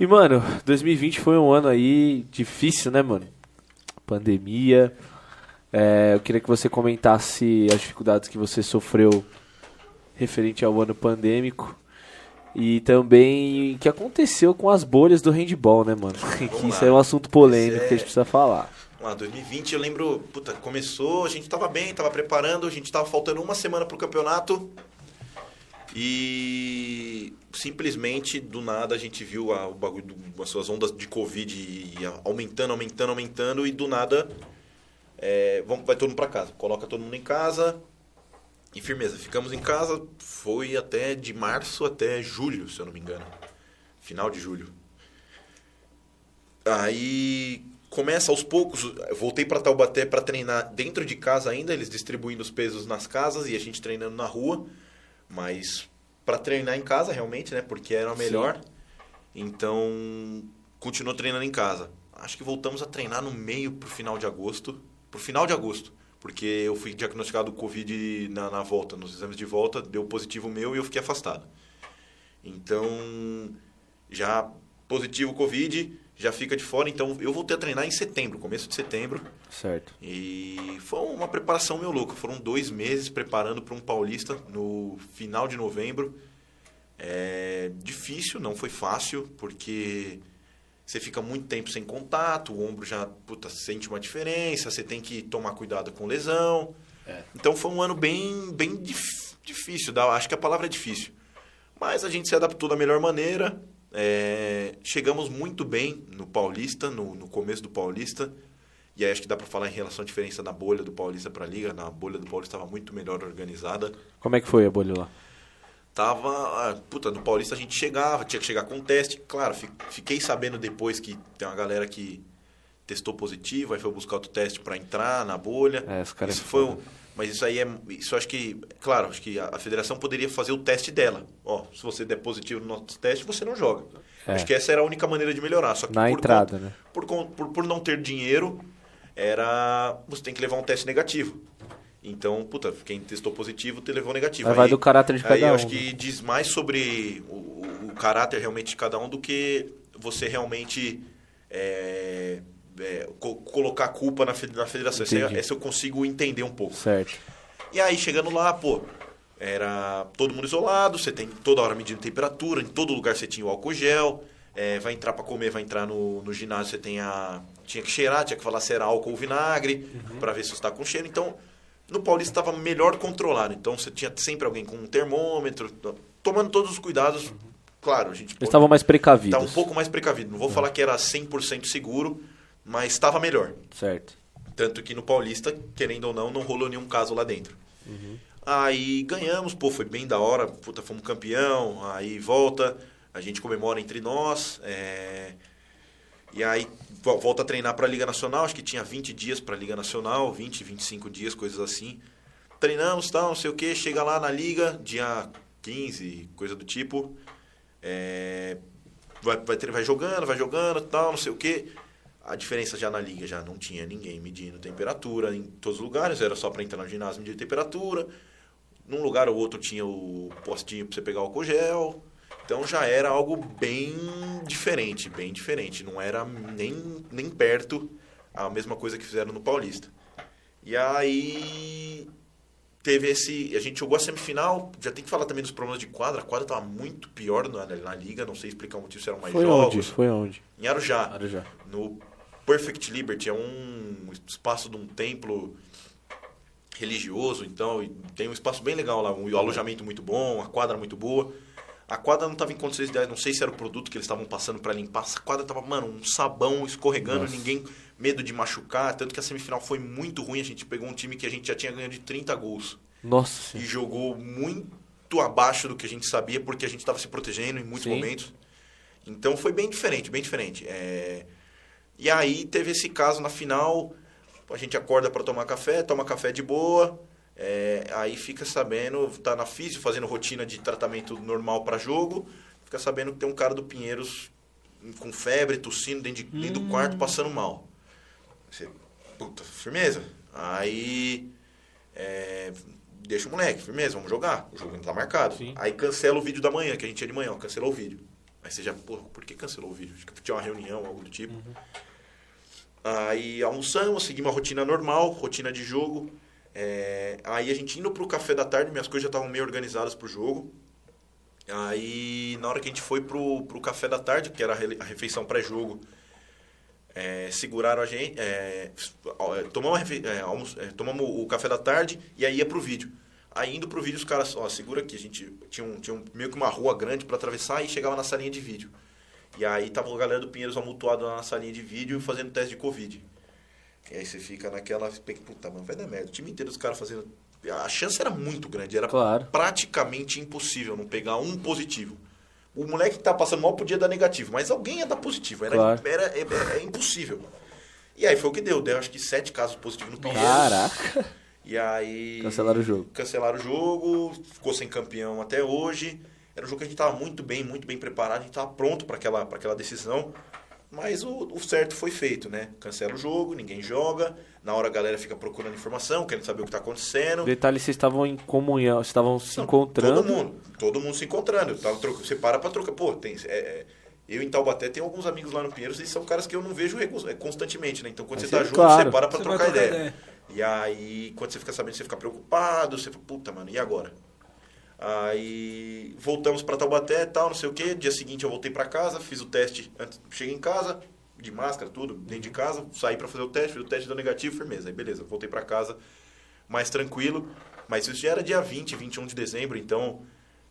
E, mano, 2020 foi um ano aí difícil, né, mano? Pandemia. É, eu queria que você comentasse as dificuldades que você sofreu referente ao ano pandêmico. E também o que aconteceu com as bolhas do handball, né, mano? que isso é um assunto polêmico é... que a gente precisa falar. Vamos lá, 2020 eu lembro, puta, começou, a gente tava bem, tava preparando, a gente tava faltando uma semana pro campeonato. E simplesmente do nada a gente viu a, o bagulho, do, as suas ondas de Covid aumentando, aumentando, aumentando, e do nada é, vamos, vai todo mundo para casa. Coloca todo mundo em casa e firmeza. Ficamos em casa, foi até de março até julho, se eu não me engano. Final de julho. Aí começa aos poucos, voltei para Taubaté para treinar dentro de casa ainda, eles distribuindo os pesos nas casas e a gente treinando na rua. Mas para treinar em casa, realmente, né? Porque era o melhor. Sim. Então, continuou treinando em casa. Acho que voltamos a treinar no meio pro final de agosto. Pro final de agosto. Porque eu fui diagnosticado com Covid na, na volta, nos exames de volta, deu positivo meu e eu fiquei afastado. Então, já positivo Covid, já fica de fora. Então eu voltei a treinar em setembro, começo de setembro. Certo. E foi uma preparação meio louca. Foram dois meses preparando para um paulista no final de novembro. É difícil, não foi fácil, porque você fica muito tempo sem contato, o ombro já puta, sente uma diferença, você tem que tomar cuidado com lesão. É. Então foi um ano bem, bem dif difícil, acho que a palavra é difícil. Mas a gente se adaptou da melhor maneira, é, chegamos muito bem no Paulista, no, no, começo do Paulista. E aí acho que dá para falar em relação à diferença da bolha do Paulista para a Liga. Na bolha do Paulista estava muito melhor organizada. Como é que foi a bolha lá? Tava. Ah, puta, no Paulista a gente chegava, tinha que chegar com teste. Claro, fiquei sabendo depois que tem uma galera que testou positivo, aí foi buscar outro teste para entrar na bolha. É, Isso é foi um, mas isso aí é. Isso acho que. Claro, acho que a, a, federação poderia fazer o teste dela. Ó, se você der positivo no nosso teste, você não joga. É. Acho que essa era a única maneira de melhorar. Só que Na por entrada, conta, né? Por, por, por não ter dinheiro, era. Você tem que levar um teste negativo. Então, puta, quem testou positivo te levou negativo. Aí, vai do caráter de cada aí um. eu acho que né? diz mais sobre o, o, caráter realmente de cada um do que você realmente é, é, co colocar a culpa na, na federação. Essa, essa eu consigo entender um pouco. Certo. E aí, chegando lá, pô, era todo mundo isolado, você tem toda hora medindo temperatura, em todo lugar você tinha o álcool gel, é, vai entrar para comer, vai entrar no, no ginásio, você tem a, tinha que cheirar, tinha que falar se era álcool ou vinagre, uhum. para ver se você está com cheiro. Então, no Paulista estava melhor controlado, então você tinha sempre alguém com um termômetro, tomando todos os cuidados. Uhum. Claro, a gente... Eles estavam mais precavidos. Estava um pouco mais precavido. Não vou uhum. falar que era 100% seguro, mas estava melhor. Certo. Tanto que no Paulista, querendo ou não, não rolou nenhum caso lá dentro. Uhum. Aí ganhamos, pô, foi bem da hora, puta, fomos campeão, aí volta, a gente comemora entre nós, é... e aí volta a treinar para a Liga Nacional, acho que tinha 20 dias para a Liga Nacional, 20, 25 dias, coisas assim. Treinamos, tal, não sei o que, chega lá na Liga, dia 15, coisa do tipo, é... vai, vai, vai jogando, vai jogando, tal, não sei o que a diferença já na liga já não tinha ninguém medindo temperatura em todos os lugares, era só para entrar no ginásio medir temperatura. Num lugar ou outro tinha o postinho para você pegar o álcool gel. Então já era algo bem diferente, bem diferente. Não era nem, nem perto a mesma coisa que fizeram no Paulista. E aí teve esse. A gente jogou a semifinal. Já tem que falar também dos problemas de quadra. A quadra estava muito pior na, na liga. Não sei explicar o motivo se eram mais Foi jogos. onde? Foi onde? Em Arujá. Arujá. No Perfect Liberty. É um espaço de um templo religioso. Então, e tem um espaço bem legal lá. Um alojamento muito bom, a quadra muito boa. A quadra não estava em condições ideais. Não sei se era o produto que eles estavam passando para limpar. A quadra tava, mano, um sabão escorregando. Nossa. Ninguém medo de machucar. Tanto que a semifinal foi muito ruim. A gente pegou um time que a gente já tinha ganho de 30 gols Nossa e jogou muito abaixo do que a gente sabia, porque a gente estava se protegendo em muitos Sim. momentos. Então foi bem diferente, bem diferente. É, E aí teve esse caso na final, a gente acorda para tomar café, toma café de boa, é, aí fica sabendo, tá na físio, fazendo rotina de tratamento normal para jogo, fica sabendo que tem um cara do Pinheiros com febre, tossindo dentro, de- dentro do quarto, passando mal. Você, puta, firmeza. Aí é, deixa o moleque, firmeza, vamos jogar. O jogo não tá marcado. Sim. Aí cancela o vídeo da manhã, que a gente ia de manhã, ó, cancelou o vídeo. Aí você já, pô, por que cancelou o vídeo? Acho que tinha uma reunião, algo do tipo. Aí almoçamos, seguimos a rotina normal, rotina de jogo. É, aí a gente indo pro café da tarde, minhas coisas já estavam meio organizadas pro jogo. Aí na hora que a gente foi pro, pro café da tarde, que era a re- a refeição pré-jogo, é, seguraram a gente, é, é, tomamos, é, almoço- é, tomamos o café da tarde e aí ia pro vídeo. Aí indo pro vídeo, os caras, ó, segura aqui, a gente tinha, um, tinha um- meio que uma rua grande para atravessar e chegava na salinha de vídeo. E aí tava a galera do Pinheiros amontoada na salinha de vídeo fazendo teste de Covid. E aí você fica naquela, puta, mano, vai dar merda. O time inteiro dos caras fazendo. A chance era muito grande, era Claro. praticamente impossível não pegar um positivo. O moleque que tá passando mal podia dar negativo, mas alguém ia dar positivo. Era, Claro. era, é, é impossível. E aí foi o que deu. Deu acho que sete casos positivos no Pinheiros. Caraca. E aí. Cancelaram o jogo. Cancelaram o jogo, ficou sem campeão até hoje. Era um jogo que a gente estava muito bem, muito bem preparado, a gente estava pronto para aquela, pra aquela decisão. Mas o, o certo foi feito, né? Cancela o jogo, ninguém joga. Na hora a galera fica procurando informação, querendo saber o que está acontecendo. Detalhe, vocês estavam em comunhão, vocês estavam se Não, encontrando. Todo mundo, todo mundo se encontrando. Eu tava troca- você para pra trocar. Pô, tem, é, é, eu em Taubaté tenho alguns amigos lá no Pinheiros e são caras que eu não vejo é, constantemente, né? Então quando Aí você tá você- junto, claro. você para pra Você vai trocar trocar ideia. ideia. E aí, quando você fica sabendo, você fica preocupado, você fala, puta, mano, e agora? Aí voltamos pra Taubaté e tal, não sei o que. Dia seguinte eu voltei pra casa, fiz o teste. Antes, cheguei em casa, de máscara, tudo, dentro de casa, saí pra fazer o teste, fiz o teste deu negativo, firmeza. Aí beleza, voltei pra casa mais tranquilo. Mas isso já era dia 20, 21 de dezembro, então,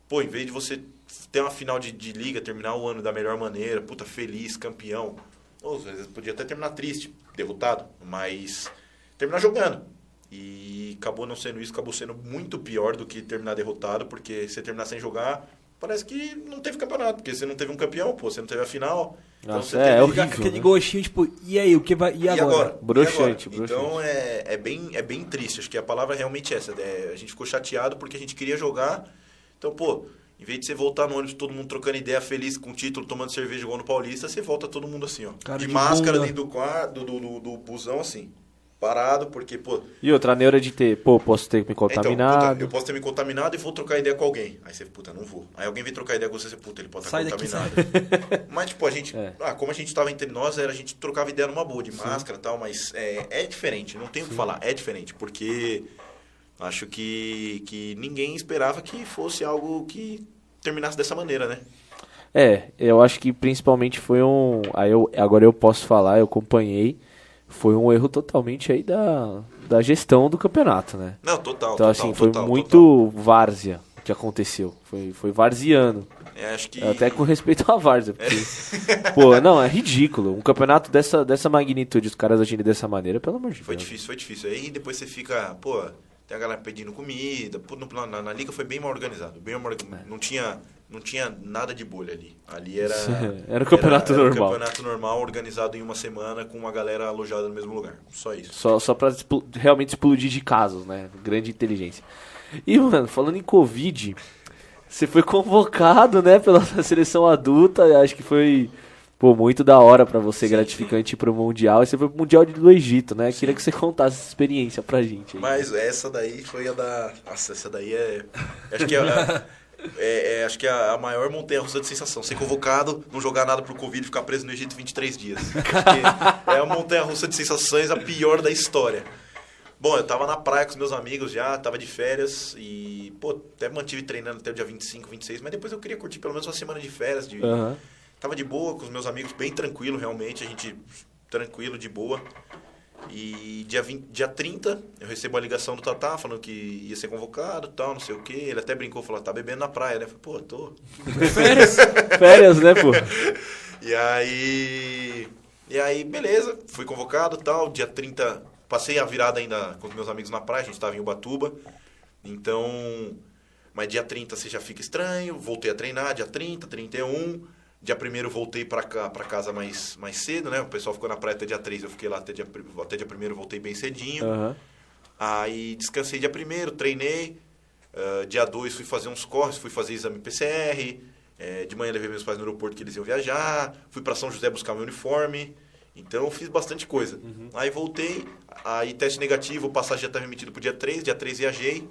pô, em vez de você ter uma final de, de liga, terminar o ano da melhor maneira, puta, feliz, campeão, ou às vezes podia até terminar triste, derrotado, mas terminar jogando. E acabou não sendo isso, acabou sendo muito pior do que terminar derrotado, porque você terminar sem jogar, parece que não teve campeonato, porque você não teve um campeão, pô, você não teve a final. Nossa, você é, teve- é Fica horrível, aquele né? gostinho, tipo, e aí, o que vai. E e agora? agora? Broxante, E agora? Então é, é, bem, é bem triste. Acho que a palavra é realmente essa. É, a gente ficou chateado porque a gente queria jogar. Então, pô, em vez de você voltar no ônibus, todo mundo trocando ideia, feliz com o título, tomando cerveja igual no Paulista, você volta todo mundo assim, ó. Cara de, de máscara bunda. dentro do quarto, do, do, do busão, assim. Parado, porque, pô. E outra, a neura de ter, pô, posso ter me Então, puta, contaminado. eu posso ter me contaminado e vou trocar ideia com alguém. Aí você, puta, não vou. Aí alguém vem trocar ideia com você, você, puta, ele pode estar daqui, contaminado. [LAUGHS] Mas, tipo, a gente. É. Ah, como a gente tava entre nós, era, a gente trocava ideia numa boa, de máscara e tal, mas é, é diferente, não tem o que falar, é diferente, porque acho que, que ninguém esperava que fosse algo que terminasse dessa maneira, né? É, eu acho que principalmente foi um. Aí eu, agora eu posso falar, eu acompanhei. Foi um erro totalmente aí da, da gestão do campeonato, né? Não, total. Então, total, assim, foi total, muito várzea o que aconteceu. Foi, foi varziano. total. É, acho que. Até com respeito à várzea. Porque, pô, não, é ridículo. Um campeonato dessa, dessa magnitude, os caras agirem dessa maneira, pelo amor de Foi Deus. difícil, foi difícil. Aí depois você fica, pô, tem a galera pedindo comida. No- na, na liga foi bem mal organizado. Bem mal, orga- não, tinha, não tinha nada de bolha ali. Ali era. [LAUGHS] Era um campeonato era, normal. um campeonato normal organizado em uma semana com uma galera alojada no mesmo lugar. Só isso. Só, só pra realmente explodir de casos, né? Grande inteligência. E, mano, falando em Covid, você foi convocado, né, pela [LAUGHS] seleção adulta. Acho que foi, pô, muito da hora pra você, gratificante ir pro Mundial. E você foi pro Mundial do Egito, né? Queria que você contasse essa experiência pra gente. aí. Mas essa daí foi a da. Nossa, essa daí é. Acho que é. [LAUGHS] é, é, acho que é a, a maior montanha-russa de sensação. Ser convocado, não jogar nada pro Covid e ficar preso no Egito 23 dias. [LAUGHS] Acho que é a montanha-russa de sensações a pior da história. Bom, eu tava na praia com os meus amigos já, tava de férias e, pô, até mantive treinando até o dia 25, 26, mas depois eu queria curtir pelo menos uma semana de férias. De, Aham. Tava de boa com os meus amigos, bem tranquilo realmente, a gente tranquilo, de boa. E dia, 20, dia 30, eu recebo a ligação do Tatá falando que ia ser convocado tal, não sei o quê. Ele até brincou, falou, tá bebendo na praia, né? Eu falei, pô, tô. [LAUGHS] Férias. Férias, né, pô? [LAUGHS] E aí. E aí, beleza, fui convocado tal. Dia 30, passei a virada ainda com os meus amigos na praia, a gente tava em Ubatuba. Então. Mas dia 30 você já fica estranho, voltei a treinar, dia 30, 31. Dia 1 voltei pra, cá, pra casa mais, mais cedo, né? O pessoal ficou na praia até dia 3, eu fiquei lá até dia, até dia 1 voltei bem cedinho. Aham. Aí descansei dia 1 treinei. Ah, dia 2 fui fazer uns corres, fui fazer exame PCR. Eh, de manhã levei meus pais no aeroporto que eles iam viajar. Fui para São José buscar meu uniforme. Então fiz bastante coisa. Aí voltei, aí teste negativo, passagem já estava emitido pro dia 3, dia 3 viajei.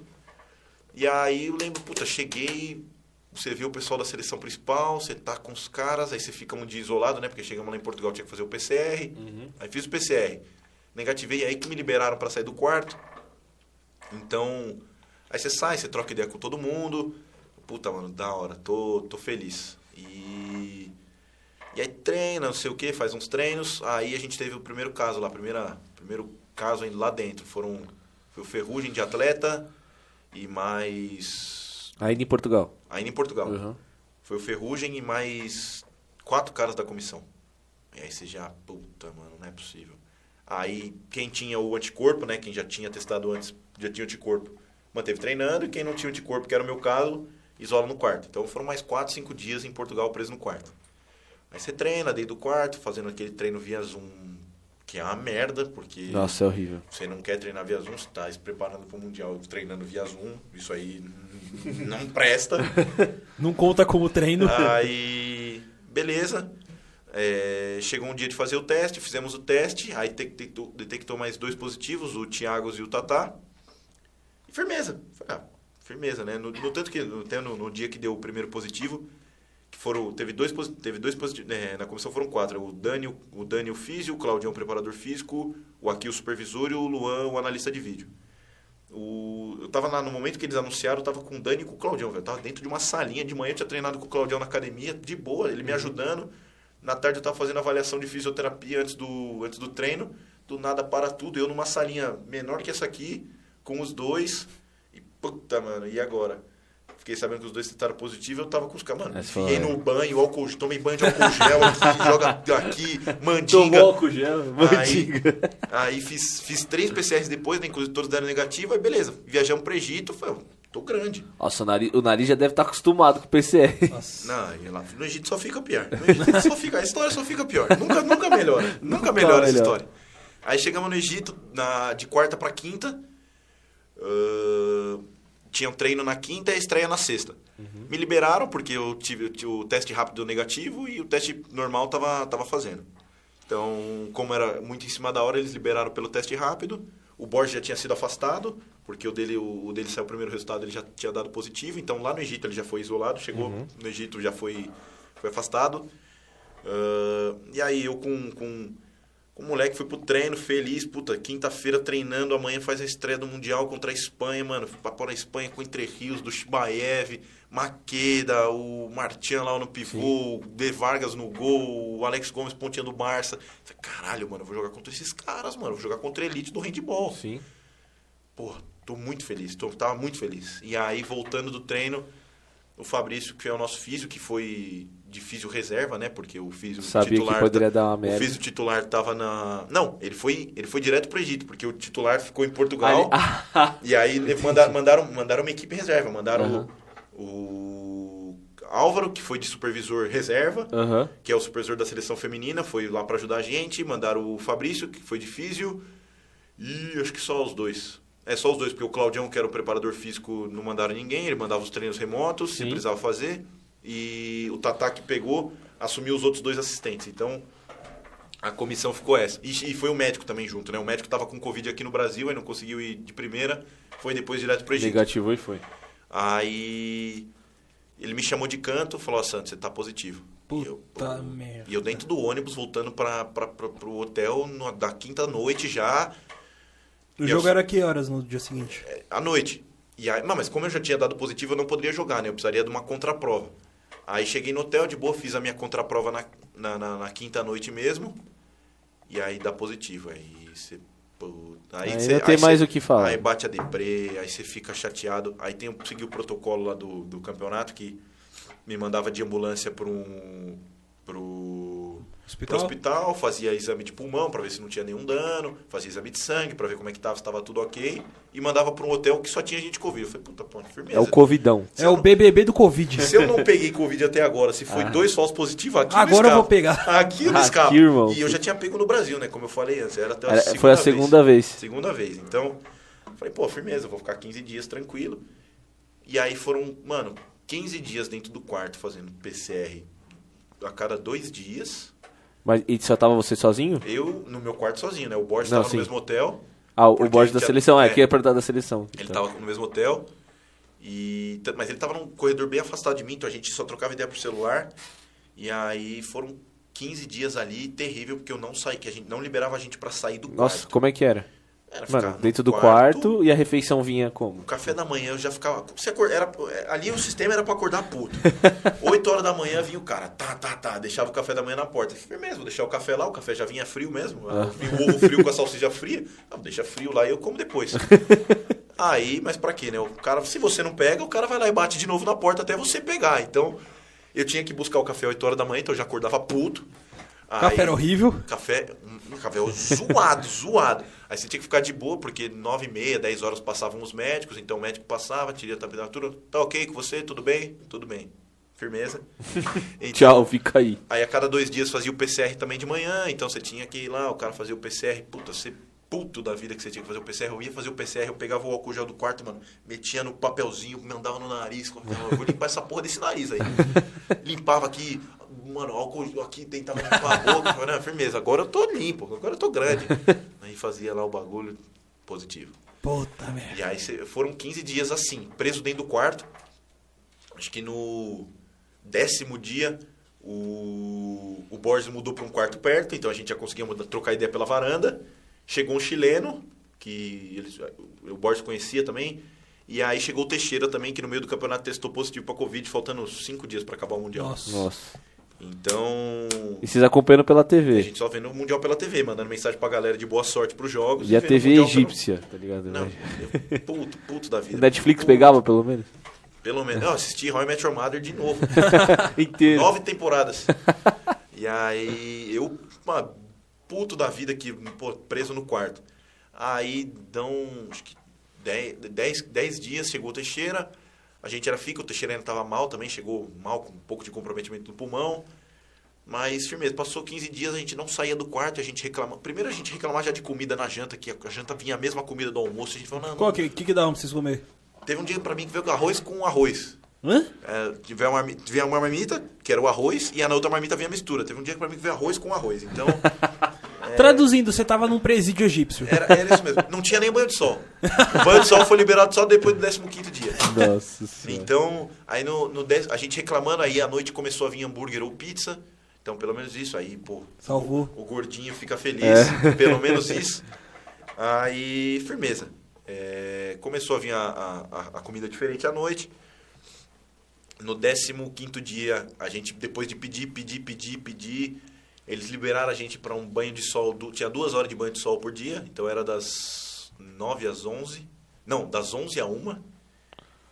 E aí eu lembro, puta, cheguei, você vê o pessoal da seleção principal, você tá com os caras, aí você fica um dia isolado, né? Porque chegamos lá em Portugal, tinha que fazer o PCR. Aí fiz o PCR. Negativei, aí que me liberaram para sair do quarto. Então, aí você sai, você troca ideia com todo mundo. Puta, mano, da hora, tô, tô feliz. E, e aí treina, não sei o que, faz uns treinos. Aí a gente teve o primeiro caso lá, primeira, primeiro caso lá dentro. Foram, foi o ferrugem de atleta e mais... Ainda em Portugal. Ainda em Portugal. Uhum. Foi o Ferrugem e mais quatro caras da comissão. E aí você já, puta, mano, não é possível. Aí quem tinha o anticorpo, né, quem já tinha testado antes, já tinha anticorpo, manteve treinando. E quem não tinha anticorpo, que era o meu caso, isola no quarto. Então foram mais quatro, cinco dias em Portugal preso no quarto. Aí você treina dentro do quarto, fazendo aquele treino via Zoom, que é uma merda, porque... Nossa, é horrível. Você não quer treinar via Zoom, você está se preparando para o Mundial treinando via Zoom. Isso aí não presta. [LAUGHS] Não conta como treino. Aí, beleza. É, chegou um dia de fazer o teste, fizemos o teste, aí detectou, detectou mais dois positivos, o Thiago e o Tatá. E firmeza. Falei, ah, firmeza, né? No, no tanto que no, até no, no dia que deu o primeiro positivo, que foram, teve dois, teve dois positivos, é, na comissão foram quatro, o Dani, o, o Dani, o físio, o Claudião, o preparador físico, o Aqui, o supervisor e o Luan, o analista de vídeo. O, eu tava lá no momento que eles anunciaram, eu tava com o Dani e com o Claudião, velho. Eu tava dentro de uma salinha de manhã, eu tinha treinado com o Claudião na academia, de boa, ele me ajudando. Na tarde eu tava fazendo avaliação de fisioterapia antes do, antes do treino. Do nada para tudo, eu numa salinha menor que essa aqui, com os dois. E puta, mano, e agora? Fiquei sabendo que os dois testaram positivo, eu tava com os caras, mano, Aí enfiei no banho, álcool, tomei banho de álcool gel aqui, [LAUGHS] joga aqui, mandinga. Tomou álcool gel, mandiga. Aí fiz, fiz três PCRs depois, né? Inclusive todos deram negativo, aí beleza. Viajamos pro Egito, falei, tô grande. Nossa, o nariz, o nariz já deve estar acostumado com o PCR. Nossa. Não, e lá no Egito só fica pior. No Egito [LAUGHS] só fica, a história só fica pior. Nunca, nunca melhora. [LAUGHS] Nunca, Nunca melhora essa história. Aí chegamos no Egito na, de quarta pra quinta. ahn, tinha um treino na quinta e a estreia na sexta. Me liberaram porque eu tive, eu tive o teste rápido negativo e o teste normal tava, tava fazendo. Então, como era muito em cima da hora, eles liberaram pelo teste rápido. O Borges já tinha sido afastado, porque o dele, o, o dele saiu o primeiro resultado, ele já tinha dado positivo. Então, lá no Egito ele já foi isolado, chegou no Egito já foi, foi afastado. Ah, e aí eu com, com o moleque fui pro treino, feliz, puta, quinta-feira treinando, amanhã faz a estreia do Mundial contra a Espanha, mano. Fui pra pôr a Espanha com Entre Rios, do Shibaev, Maqueda, o Martian lá no pivô, o De Vargas no gol, o Alex Gomes pontinha do Barça. Caralho, mano, eu vou jogar contra esses caras, mano. eu Vou jogar contra a elite do handball. Sim. Pô, tô muito feliz, tô, tava muito feliz. E aí, voltando do treino, o Fabrício, que é o nosso físio, que foi de físio reserva, né? Porque o físio Sabia titular... que poderia dar uma O merda. físio titular tava na... Não, ele foi, ele foi direto pro Egito, porque o titular ficou em Portugal. Ah, [LAUGHS] E aí mandaram, mandaram, mandaram uma equipe reserva. Mandaram Aham. o, o Álvaro, que foi de supervisor reserva, Aham. que é o supervisor da seleção feminina, foi lá para ajudar a gente. Mandaram o Fabrício, que foi de físio. E acho que só os dois. É só os dois, porque o Claudião, que era o preparador físico, não mandaram ninguém. Ele mandava os treinos remotos, se Sim. precisava fazer. E o Tatá, que pegou, assumiu os outros dois assistentes. Então, a comissão ficou essa. E, e foi o médico também junto, né? O médico estava com Covid aqui no Brasil, aí não conseguiu ir de primeira. Foi depois direto pro Egito. Negativo e foi. Aí. Ele me chamou de canto, falou, ó, Santos, você tá positivo. E eu, Puta pô, merda. e eu dentro do ônibus, voltando pra, pro hotel no- da quinta noite já, O E jogo eu- era que horas no dia seguinte? à noite. E aí, não, mas como eu já tinha dado positivo, eu não poderia jogar, né? Eu precisaria de uma contraprova. Aí cheguei no hotel, de boa, fiz a minha contraprova na, na, na- na quinta noite mesmo. E aí dá positivo. Aí você. puta, Aí cê- não tem mais cê- o que falar. Aí bate a deprê, aí você fica chateado. Aí tem que seguir o protocolo lá do, do campeonato que me mandava de ambulância para um. pro pro Hospital? hospital, fazia exame de pulmão para ver se não tinha nenhum dano, fazia exame de sangue para ver como é que tava, se tava tudo ok, e mandava para um hotel que só tinha gente Covid. Eu falei, puta, pô, firmeza. É o Covidão. É o BBB do Covid. Se eu não peguei Covid até agora, se foi dois falsos positivos, aqui Agora eu eu vou pegar. Aqui eu não Aqui, escapo. irmão. E eu já tinha pego no Brasil, né? Como eu falei antes. Era até a Era- segunda foi a vez. segunda vez. Segunda vez. Então, falei, pô, firmeza, vou ficar 15 dias tranquilo. E aí foram, mano, 15 dias dentro do quarto fazendo PCR a cada dois dias. Mas e só tava você sozinho? Eu no meu quarto sozinho, né? O Borges estava no mesmo hotel. Ah, o Borges da já- seleção. É, é. que é perguntar da seleção. Ele Então. estava no mesmo hotel. E, mas ele estava num corredor bem afastado de mim, então a gente só trocava ideia por celular. E aí foram 15 dias ali, terrível, porque eu não saí, que a gente não liberava a gente para sair do Nossa, quarto. como é que era? Era Mano, no dentro do quarto, e a refeição vinha como? O café da manhã eu já ficava. Você acor- era, ali o sistema era pra acordar puto. [LAUGHS] 8 horas da manhã vinha o cara, tá, tá, tá, deixava o café da manhã na porta. Eu falei, mesmo, vou deixar o café lá, o café já vinha frio mesmo. Ah. Vinha o ovo frio com a [LAUGHS] salsicha fria. Não, deixa frio lá e eu como depois. [LAUGHS] Aí, mas pra quê, né? O cara, se você não pega, o cara vai lá e bate de novo na porta até você pegar. Então, eu tinha que buscar o café 8 horas da manhã, então eu já acordava puto. Café Aí- era horrível. Café, um café zoado, zoado. Aí você tinha que ficar de boa, porque 9 e meia, 10 horas passavam os médicos, então o médico passava, tiria a temperatura, tá ok com você, tudo bem? Tudo bem. Firmeza. [LAUGHS] Então, Tchau, fica aí. Aí a cada dois dias fazia o PCR também de manhã, então você tinha que ir lá, o cara fazia o PCR, puta, você puto da vida que você tinha que fazer o PCR, eu ia fazer o PCR, eu pegava o álcool gel do quarto, mano, metia no papelzinho, mandava no nariz, eu vou limpar essa porra desse nariz aí. [LAUGHS] Limpava aqui, mano, álcool aqui, tentava limpar a [LAUGHS] boca, falava, não, firmeza, agora eu tô limpo, agora eu tô grande. [LAUGHS] Aí fazia lá o bagulho positivo. Puta merda. E aí foram 15 dias assim, preso dentro do quarto. Acho que no décimo dia o, o Borges mudou para um quarto perto, então a gente já conseguia mudar- trocar ideia pela varanda. Chegou um chileno, que eles, o Borges conhecia também. E aí chegou o Teixeira também, que no meio do campeonato testou positivo para Covid, faltando cinco dias para acabar o Mundial. Nossa. Nossa. Então, E vocês acompanhando pela a TV. gente só vendo o Mundial pela TV, mandando mensagem pra galera de boa sorte pros jogos. E a vendo o TV Mundial pelo- egípcia, tá ligado? Não, eu- puto, puto da vida. Netflix Puto. pegava, pelo menos? Pelo menos. Eu assisti How I Met Your Mother de novo. [LAUGHS] Inteiro. Nove temporadas. E aí, eu, uma puto da vida aqui, pô, preso no quarto. Aí, dão, acho que dez, dez, dez dias, chegou o Teixeira. A gente era fica, o Teixeira ainda tava mal também, chegou mal, com um pouco de comprometimento no pulmão. Mas, firmeza, passou 15 dias, a gente não saía do quarto, a gente reclamava. Primeiro a gente reclamava já de comida na janta, que a janta vinha a mesma comida do almoço. A gente falou, não, não. Qual que, que, que dá pra vocês comer? Teve um dia pra mim que veio com arroz com arroz. Hã? É, tiver uma, vinha uma marmita, que era o arroz, e na outra marmita vinha a mistura. Teve um dia pra mim que veio arroz com arroz. Então, [LAUGHS] Traduzindo, você tava num presídio egípcio. era, era isso mesmo. Não tinha nem banho de sol. O banho de sol foi liberado só depois do 15 dia. Nossa senhora. Então, aí no, no dez- a gente reclamando, aí à noite começou a vir hambúrguer ou pizza. Então, pelo menos isso. Aí, pô, Salvou. o gordinho fica feliz. Pelo menos [LAUGHS] isso. Aí, firmeza. É, começou a vir a, a, a comida diferente à noite. No 15 dia, a gente, depois de pedir, pedir, pedir, pedir, eles liberaram a gente para um banho de sol. du- tinha duas horas de banho de sol por dia, então era das 9 às 11. Não, das 11 a 1.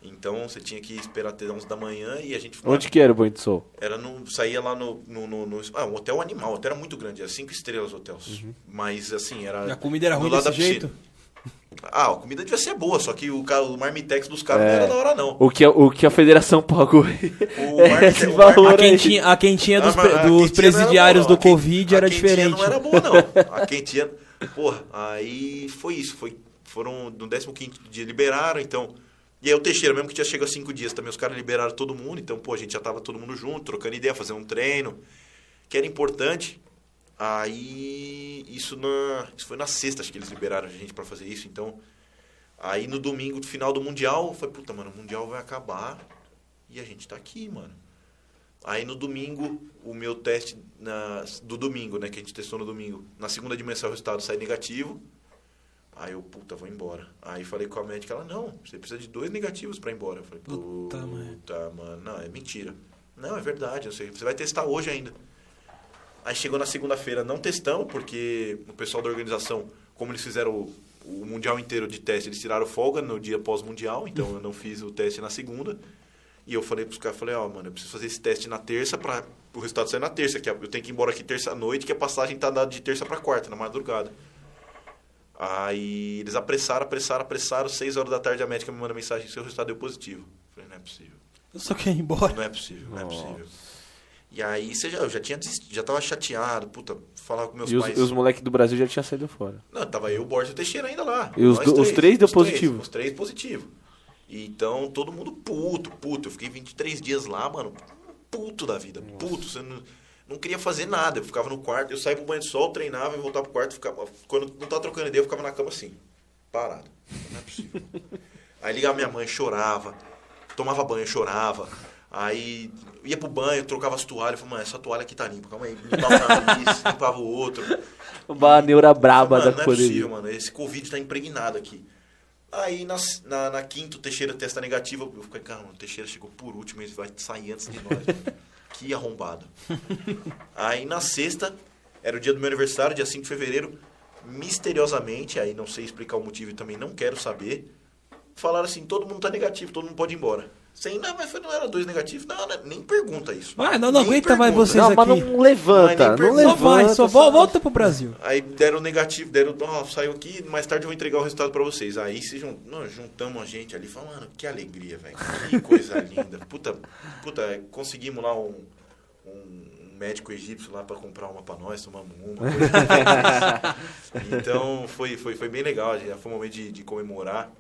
Então você tinha que esperar até 11 da manhã e a gente Onde que era o banho de sol? era no, saía lá no, no, no, no- Ah, um hotel animal, o hotel era muito grande, era cinco estrelas hotéis. Mas assim, era. E a comida era do ruim desse da piscina. Ah, a comida devia ser boa, só que o, ca- o marmitex dos caras É. não era da hora, não. O que, a- o que a federação pagou. O [LAUGHS] É, esse o valor A quentinha, a quentinha dos, Ah, pre- a dos quentinha presidiários boa, do. A Covid era a quentinha diferente. não era boa, não. [LAUGHS] A quentinha. Porra, aí foi isso. Foi, foram no 15 dia liberaram, então. E aí o Teixeira, mesmo que tinha chegado cinco dias também, os caras liberaram todo mundo. Então, pô, a gente já tava todo mundo junto, trocando ideia, fazendo um treino, que era importante. Aí, isso, na, isso foi na sexta, acho que eles liberaram a gente pra fazer isso. Então, aí no domingo, final do Mundial, foi, puta, mano, o Mundial vai acabar. E a gente tá aqui, mano. Aí no domingo, o meu teste na, do domingo, né? Que a gente testou no domingo. Na segunda dimensão o resultado sai negativo. Aí eu, puta, vou embora. Aí falei com a médica, ela, não, você precisa de dois negativos pra ir embora. Eu falei, Puta, puta, mãe. mano, não, é mentira. Não, é verdade, eu sei. Você vai testar hoje ainda. Aí chegou na segunda-feira, não testamos, porque o pessoal da organização, como eles fizeram o, o Mundial inteiro de teste, eles tiraram folga no dia pós-Mundial, então eu não fiz o teste na segunda. E eu falei pros caras, falei, ó, mano, eu preciso fazer esse teste na terça para o resultado sair na terça, que eu tenho que ir embora aqui terça-noite, que a passagem tá dada de terça para quarta, na madrugada. Aí eles apressaram, apressaram, apressaram, seis horas da tarde a médica me manda mensagem, seu resultado deu positivo. Eu falei, não é possível. Eu só quero ir embora. Não é possível, não é Nossa. possível. E aí você já, eu já tinha desistido, já tava chateado, puta, falava com meus E os, pais. os moleques do Brasil já tinham saído fora. Não, tava eu, o Borges e o Teixeira ainda lá. E os do- os três deu os positivo? Os três positivo. E Então, todo mundo puto, puto. Eu fiquei 23 dias lá, mano, puto da vida, puto. Você não, não queria fazer nada. Eu ficava no quarto, eu saía pro banho de sol, treinava e voltava pro quarto. Ficava, quando não tava trocando ideia, eu ficava na cama assim, parado. Não é possível. [LAUGHS] Aí ligava minha mãe, chorava. Tomava banho, chorava. Aí ia pro banho, trocava as toalhas. Falei, mano, essa toalha aqui tá limpa, calma aí. Limpava o nariz, [LAUGHS] limpava o outro. Uma neura braba mano, da não é pandemia. possível, mano. Esse Covid tá impregnado aqui. Aí na, na, na quinta o Teixeira testa negativa. Eu fiquei, cara, mano, o Teixeira chegou por último, ele vai sair antes de nós. [LAUGHS] que arrombado. Aí na sexta, era o dia do meu aniversário, dia 5 de fevereiro. Misteriosamente, aí não sei explicar o motivo e também não quero saber. Falaram assim: todo mundo tá negativo, todo mundo pode ir embora. Sem, não, mas foi- não era dois negativos. Não, não, nem pergunta isso. Vai, não, não aguenta mais vocês Não, mas aqui. não levanta, Mas não per- Só levanta. vai, só vol- só- volta pro Brasil. Aí deram negativo, deram, ó, saiu aqui, mais tarde eu vou entregar o resultado pra vocês. Aí se jun... não, juntamos a gente ali, falando, mano, que alegria, velho. Que coisa [LAUGHS] linda. Puta, puta, conseguimos lá um, um médico egípcio lá pra comprar uma pra nós, tomamos uma. coisa [LAUGHS] então foi, foi, foi bem legal, já foi um momento de, de comemorar.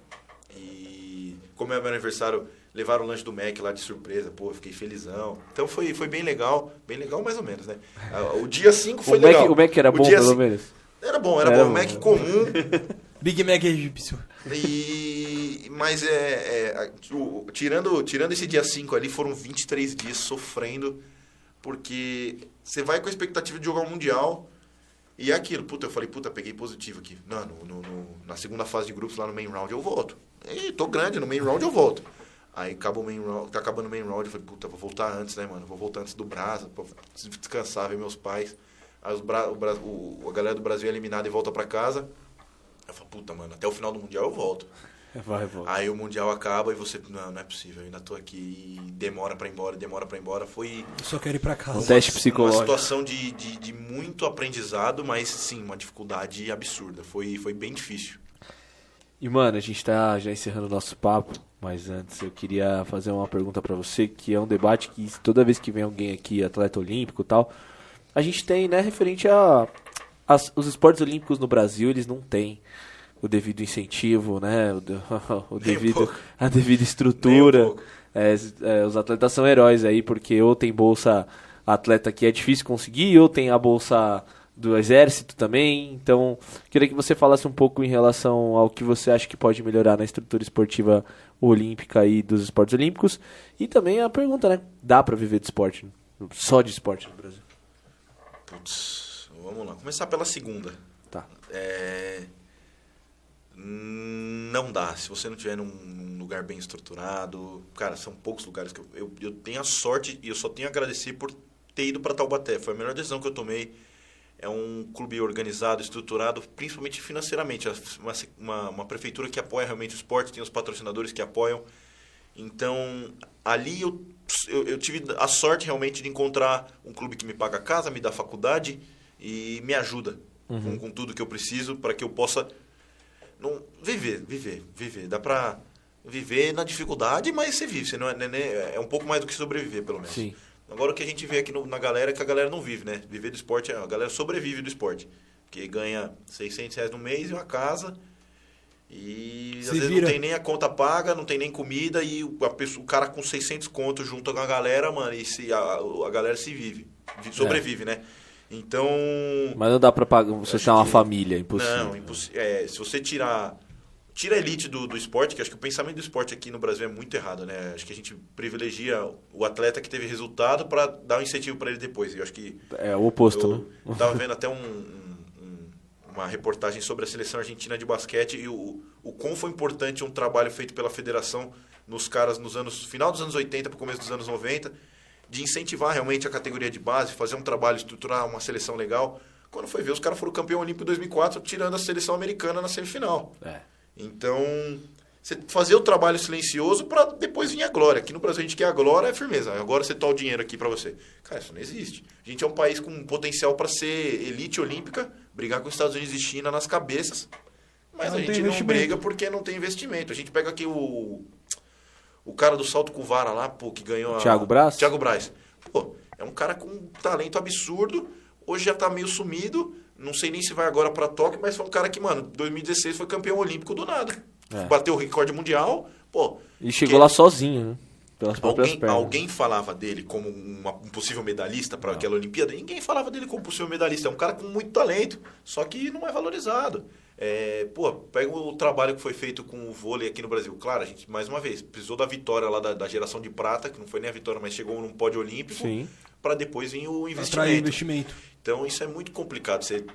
E como é meu aniversário, levaram o lanche do Mac lá de surpresa, pô, eu fiquei felizão. Então foi, foi bem legal, bem legal mais ou menos, né? Ah, O dia 5 [LAUGHS] foi O Mac, legal. o Mac era bom, dia pelo cin- menos. era bom, era, Era bom. bom, Mac né? comum. [LAUGHS] Big Mac egípcio. E, mas é, é, o- tirando, tirando esse dia 5 ali, foram 23 dias sofrendo, porque você vai com a expectativa de jogar o Mundial. E é aquilo, puta, eu falei, puta, peguei positivo aqui. Não, no, no- no- na segunda fase de grupos, lá no main round, eu volto. E tô grande, no main round eu volto. Aí acabou o main round, tá acabando o main round, eu falei, puta, vou voltar antes, né, mano? Vou voltar antes do Brasa, pra descansar, ver meus pais. Aí os Bra- o, Bra- o- a galera do Brasil é eliminada e volta pra casa. Eu falei, puta, mano, até o final do Mundial eu volto. [LAUGHS] Vai, volta. Aí o Mundial acaba e você, não, não é possível, eu ainda tô aqui. E demora pra ir embora, demora pra ir embora. Foi Eu só quero ir pra Um casa. teste uma psicológico. situação de, de, de muito aprendizado, mas sim, uma dificuldade absurda. Foi, foi bem difícil. E, mano, a gente tá já encerrando o nosso papo, mas antes eu queria fazer uma pergunta pra você, que é um debate que toda vez que vem alguém aqui, atleta olímpico e tal, a gente tem, né, referente a... as- os esportes olímpicos no Brasil, eles não têm o devido incentivo, né, o, [LAUGHS] o um devido, a devida um estrutura. É, é, os atletas são heróis aí, porque ou tem bolsa atleta que é difícil conseguir, ou tem a bolsa do exército também. Então, queria que você falasse um pouco em relação ao que você acha que pode melhorar na estrutura esportiva olímpica e dos esportes olímpicos. E também a pergunta, né? Dá pra viver de esporte? Só de esporte no Brasil? Putz, vamos lá. Começar pela segunda. Tá. É, Não dá. Se você não tiver num, num lugar bem estruturado. Cara, são poucos lugares que eu, eu, eu tenho a sorte e eu só tenho a agradecer por ter ido para Taubaté. Foi a melhor decisão que eu tomei. É um clube organizado, estruturado, principalmente financeiramente. Uma, uma, uma prefeitura que apoia realmente o esporte, tem os patrocinadores que apoiam. Então, ali eu, eu, eu tive a sorte realmente de encontrar um clube que me paga a casa, me dá faculdade e me ajuda com, com tudo que eu preciso para que eu possa não, viver, viver, viver. Dá pra viver na dificuldade, mas você vive. Você não é, não é, é um pouco mais do que sobreviver, pelo menos. Sim. Agora o que a gente vê aqui no- na galera é que a galera não vive, né? Viver do esporte, é- a galera sobrevive do esporte. Porque ganha 600 reais no mês e uma casa. E às Se vezes vira. não tem nem a conta paga, não tem nem comida. E o, a pessoa- o cara com 600 contos junto com a galera, mano, e se, a, a galera se vive. vi- Sobrevive, né? Então. Mas não dá pra pagar, você ter uma que- família, é impossível. Não, impossi- é, se você tirar tira a elite do, do esporte, que acho que o pensamento do esporte aqui no Brasil é muito errado, né? Acho que a gente privilegia o atleta que teve resultado para dar um incentivo para ele depois. Eu acho que É o oposto, né? eu [LAUGHS] tava vendo até um, um- um- uma reportagem sobre a seleção argentina de basquete e o, o quão foi importante um trabalho feito pela federação nos caras nos anos final dos anos 80 para o começo dos anos 90 de incentivar realmente a categoria de base, fazer um trabalho, estruturar uma seleção legal. Quando foi ver, os caras foram campeão olímpico em 2004, tirando a seleção americana na semifinal. É. Então, você fazer o trabalho silencioso para depois vir a glória. Aqui no Brasil a gente quer a glória, é firmeza. Agora você tá o dinheiro aqui para você. Cara, isso não existe. A gente é um país com potencial para ser elite olímpica, brigar com os Estados Unidos e China nas cabeças. Mas Não a gente não briga porque não tem investimento. A gente pega aqui o o cara do salto com vara lá, pô, que ganhou a Thiago Braz? Thiago Braz. Pô, é um cara com um talento absurdo. Hoje já tá meio sumido. Não sei nem se vai agora para Tóquio, mas foi um cara que, mano, 2016 foi campeão olímpico do nada. É. Bateu o recorde mundial. Pô, E chegou que- lá sozinho, né? Pelas próprias Alguém, pernas. alguém falava dele como uma- um possível medalhista para aquela Olimpíada? Ninguém falava dele como possível medalhista. É um cara com muito talento, só que não é valorizado. É, pô, pega o trabalho que foi feito com o vôlei aqui no Brasil. Claro, a gente, mais uma vez, precisou da vitória lá da, da geração de prata, que não foi nem a vitória, mas chegou num pódio olímpico, para depois vir o Atrair investimento. investimento. Então isso é muito complicado, você,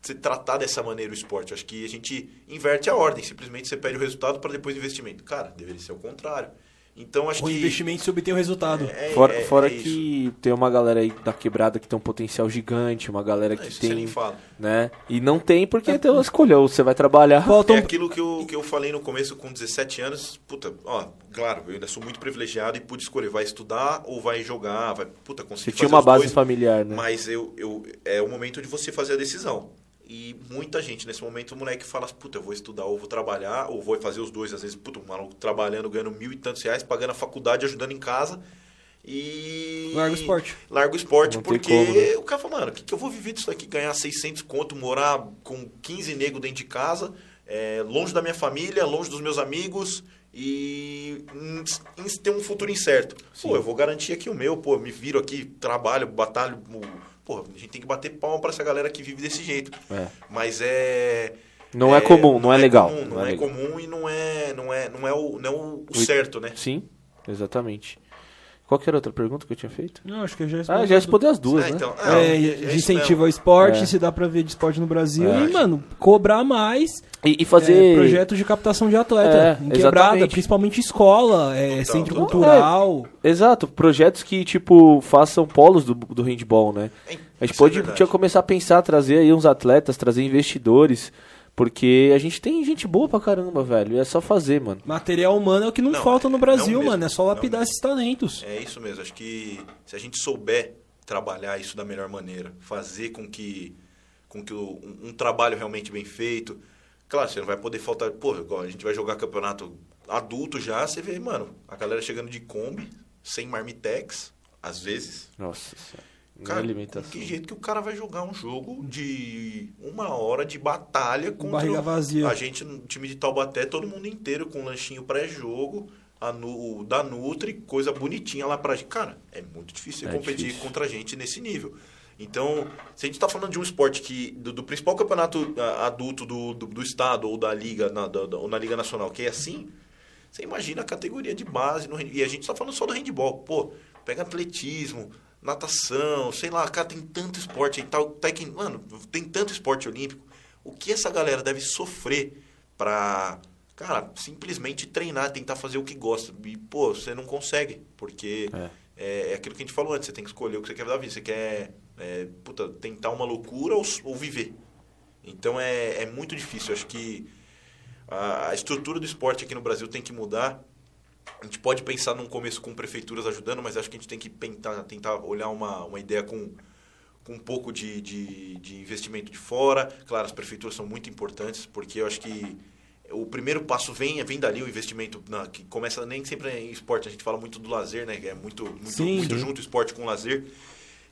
você tratar dessa maneira o esporte. Acho que a gente inverte a ordem, simplesmente você pede o resultado para depois o investimento. Cara, deveria ser o contrário. Então acho Com que. investimento se obtém o resultado. É, Fora, é- fora é isso. que tem uma galera aí da quebrada que tem um potencial gigante, uma galera que isso você nem tem, fala. né? E não tem porque então ela escolheu, você vai trabalhar. Faltam É aquilo que eu, que eu falei no começo com 17 anos. Puta, ó, claro, eu ainda sou muito privilegiado e pude escolher, vai estudar ou vai jogar, vai, puta, Você conseguir tinha fazer uma os base dois, familiar, né? Mas eu, eu, é o momento de você fazer a decisão. E muita gente, nesse momento, o moleque fala, puta, eu vou estudar ou vou trabalhar, ou vou fazer os dois, às vezes, puta, um maluco trabalhando, ganhando mil e tantos reais, pagando a faculdade, ajudando em casa. E. Larga o esporte. Larga o esporte, Não porque como, né? o cara fala, mano, o que, que eu vou viver disso aqui? Ganhar 600 conto, morar com 15 negros dentro de casa, é, longe da minha família, longe dos meus amigos e ter um futuro incerto. Pô, eu vou garantir aqui o meu, pô, eu me viro aqui, trabalho, batalho. Pô, a gente tem que bater palma pra essa galera que vive desse jeito. É. Mas é. Não é comum, não é legal, comum, não, não é é, legal. comum e não é, não é, não é o, não é o O- certo, né? Sim, exatamente. Qual que era a outra pergunta que eu tinha feito? Não, acho que eu já Ah, já respondeu as duas, É, né? então, É, é incentivo mesmo. ao esporte, É. se dá pra ver de esporte no Brasil. É. E, mano, cobrar mais E, e fazer. é, projetos de captação de atleta É, em quebrada, exatamente. principalmente escola, é, Total, centro total. cultural. Exato, projetos que, tipo, façam polos do, do handball, né? É, A gente isso é pode começar a pensar, trazer aí uns atletas, trazer investidores, porque a gente tem gente boa pra caramba, velho. E é só fazer, mano. Material humano é o que não, Não, falta no é- Brasil, mesmo, mano. É só lapidar mesmo. esses talentos. É isso mesmo. Acho que se a gente souber trabalhar isso da melhor maneira, fazer com que, com que o- um, um trabalho realmente bem feito. Claro, você não vai poder faltar. Pô, igual a gente vai jogar campeonato adulto já, você vê, mano, a galera chegando de Kombi, sem marmitex, às vezes. Nossa senhora. Cara, que jeito que o cara vai jogar um jogo de uma hora de batalha contra barriga o- vazia. a gente no time de Taubaté, todo mundo inteiro com um lanchinho pré-jogo, a Nu- o da Nutri, coisa bonitinha lá pra gente. Cara, é muito difícil É competir difícil. contra a gente nesse nível. Então, se a gente tá falando de um esporte que do, do principal campeonato adulto do, do, do estado ou da liga na, da- da- ou na liga nacional, que é assim, você imagina a categoria de base no e a gente tá falando só do handball. Pô, pega atletismo, natação, sei lá, cara, tem tanto esporte aí, tal, tec- mano, tem tanto esporte olímpico. O que essa galera deve sofrer pra, cara, simplesmente treinar, tentar fazer o que gosta. E, pô, você não consegue, porque É. é, é aquilo que a gente falou antes, você tem que escolher o que você quer da vida. Você quer, é, puta, tentar uma loucura ou, ou viver. Então é, é muito difícil. Acho que a, a estrutura do esporte aqui no Brasil tem que mudar. A gente pode pensar num começo com prefeituras ajudando, mas acho que a gente tem que tentar, tentar olhar uma, uma ideia com, com um pouco de, de, de investimento de fora. Claro, as prefeituras são muito importantes, porque eu acho que o primeiro passo vem, vem dali o investimento, na, que começa nem sempre em esporte, a gente fala muito do lazer, né? que É muito, muito, Sim, muito junto o esporte com o lazer.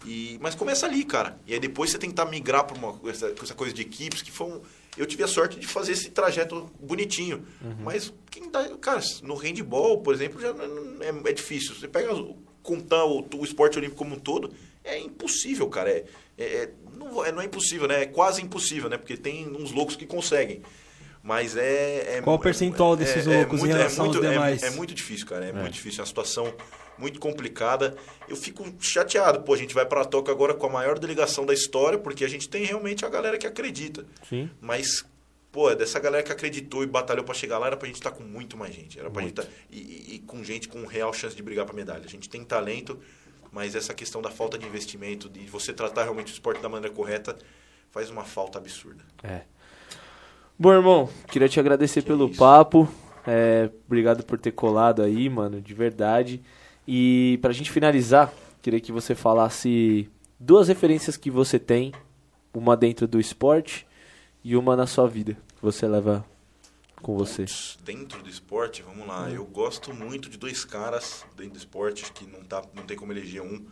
E, mas começa ali, cara. E aí depois você tentar migrar para uma essa, essa coisa de equipes, que foi um, eu tive a sorte de fazer esse trajeto bonitinho. Mas quem dá, cara, no handball, por exemplo, já é, é difícil. Você pega o- contar o, o esporte olímpico como um todo, é impossível, cara. É, é- é- não, é, não é impossível, né? É quase impossível, né? Porque tem uns loucos que conseguem. Mas é. é Qual o percentual desses loucos em muito- relação aos muito, é- demais? É, muito difícil, cara. É, muito difícil. É uma situação muito complicada. Eu fico chateado. Pô, a gente vai pra Tóquio agora com a maior delegação da história, porque a gente tem realmente a galera que acredita. Sim. Mas, pô, dessa galera que acreditou e batalhou pra chegar lá, era pra gente estar com muito mais gente. Era pra gente tá, e, e- e com gente com real chance de brigar pra medalha. A gente tem talento, mas essa questão da falta de investimento, de você tratar realmente o esporte da maneira correta, faz uma falta absurda. É. Bom, irmão, queria te agradecer Que pelo isso. papo. É, obrigado por ter colado aí, mano, de verdade. E pra gente finalizar, queria que você falasse duas referências que você tem, uma dentro do esporte e uma na sua vida, que você leva com você. Dentro do esporte, vamos lá. Eu gosto muito de dois caras dentro do esporte, que não, tá, não tem como eleger um,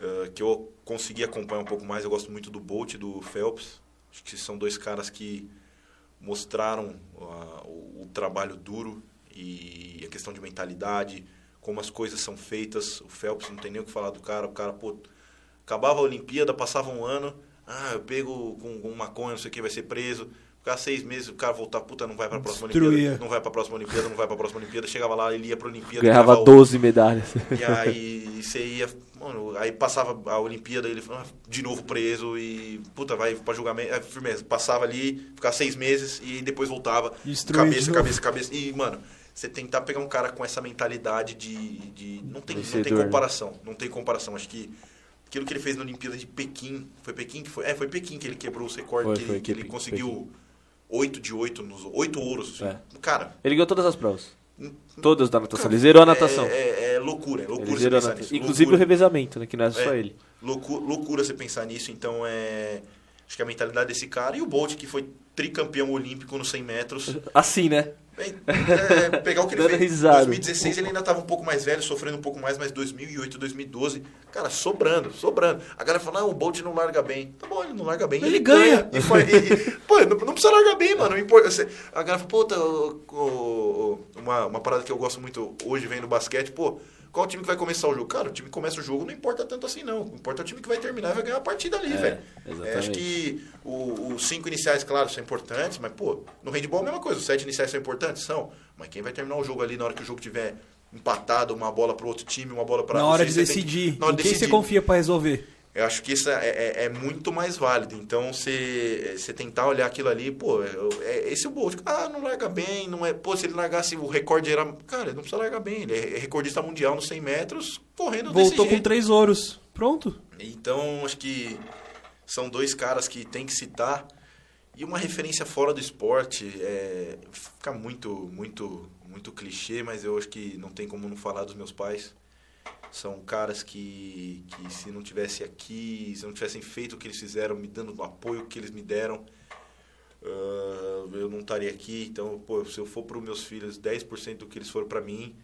eh, que eu consegui acompanhar um pouco mais. Eu gosto muito do Bolt e do Phelps. Acho que são dois caras que mostraram ah, o, o trabalho duro e a questão de mentalidade, como as coisas são feitas. O Phelps não tem nem o que falar do cara. O cara, pô, acabava a Olimpíada, passava um ano, ah, eu pego com, com maconha, não sei o que, vai ser preso. Ficar seis meses, o cara voltar, puta, não vai pra próxima Destruía. Olimpíada, não vai pra próxima Olimpíada, não vai pra próxima Olimpíada. Chegava lá, ele ia pra Olimpíada. Ganhava ganhava 12 medalhas. e aí você ia, mano, aí passava a Olimpíada, ele ah, de novo preso e, puta, vai pra julgamento, é, firmeza, passava ali, ficava seis meses e depois voltava, Destruía de cabeça, cabeça, cabeça, e, mano, você tentar pegar um cara com essa mentalidade de, de não tem, não tem né? comparação, não tem comparação, acho que aquilo que ele fez na Olimpíada de Pequim, foi Pequim que foi, é, foi Pequim que ele quebrou os recordes, Foi, que, foi ele- que ele Pequim, conseguiu oito de oito, nos oito ouros, É. cara, Ele ganhou todas as provas. Todas da natação. Ele zerou a natação. é, é, é loucura, é loucura Ele você pensar nisso, Inclusive loucura. o revezamento, né? Que não é só É. ele. Loucura, loucura você pensar nisso, então é. Acho que a mentalidade desse cara. E o Bolt, que foi tricampeão olímpico nos 100 metros. [LAUGHS] Assim, né? É, é, pegar o que ele fez. risada. 2016 ele ainda estava um pouco mais velho, sofrendo um pouco mais, mas 2008, 2012, cara, sobrando, sobrando. A galera fala, ah, o Bolt não larga bem. Tá bom, ele não larga bem. Ele ganha. E foi, e- e- pô, não, não precisa largar bem, mano. não importa. Você- A galera fala, o- o- uma, uma parada que eu gosto muito hoje vem no basquete, pô. Qual time que vai começar o jogo? Cara, o time que começa o jogo não importa tanto assim, não. Importa o time que vai terminar e vai ganhar a partida ali, É, velho. É, acho que o- os cinco iniciais, claro, são importantes, mas, pô, no handball é a mesma coisa. Os sete iniciais são importantes? São. Mas quem vai terminar o jogo ali na hora que o jogo tiver empatado, uma bola para outro time, uma bola para Na hora de decidir. Na hora em de quem você decidir. confia pra resolver? Eu acho que isso é, é- é muito mais válido. Então, você você tentar olhar aquilo ali, pô, é, esse é o Bolt. Ah, não larga bem, não é. Pô, se ele largasse o recorde era. Cara, ele não precisa largar bem. Ele é recordista mundial nos 100 metros, correndo desse Voltou com três ouros. Pronto. Então, acho que são dois caras que tem que citar. E uma referência fora do esporte, é, fica muito, muito, muito clichê, mas eu acho que não tem como não falar dos meus pais. São caras que, que se não tivesse aqui, se não tivessem feito o que eles fizeram, me dando o apoio que eles me deram, ah, eu não estaria aqui. Então, pô, se eu for para os meus filhos 10% do que eles foram para mim,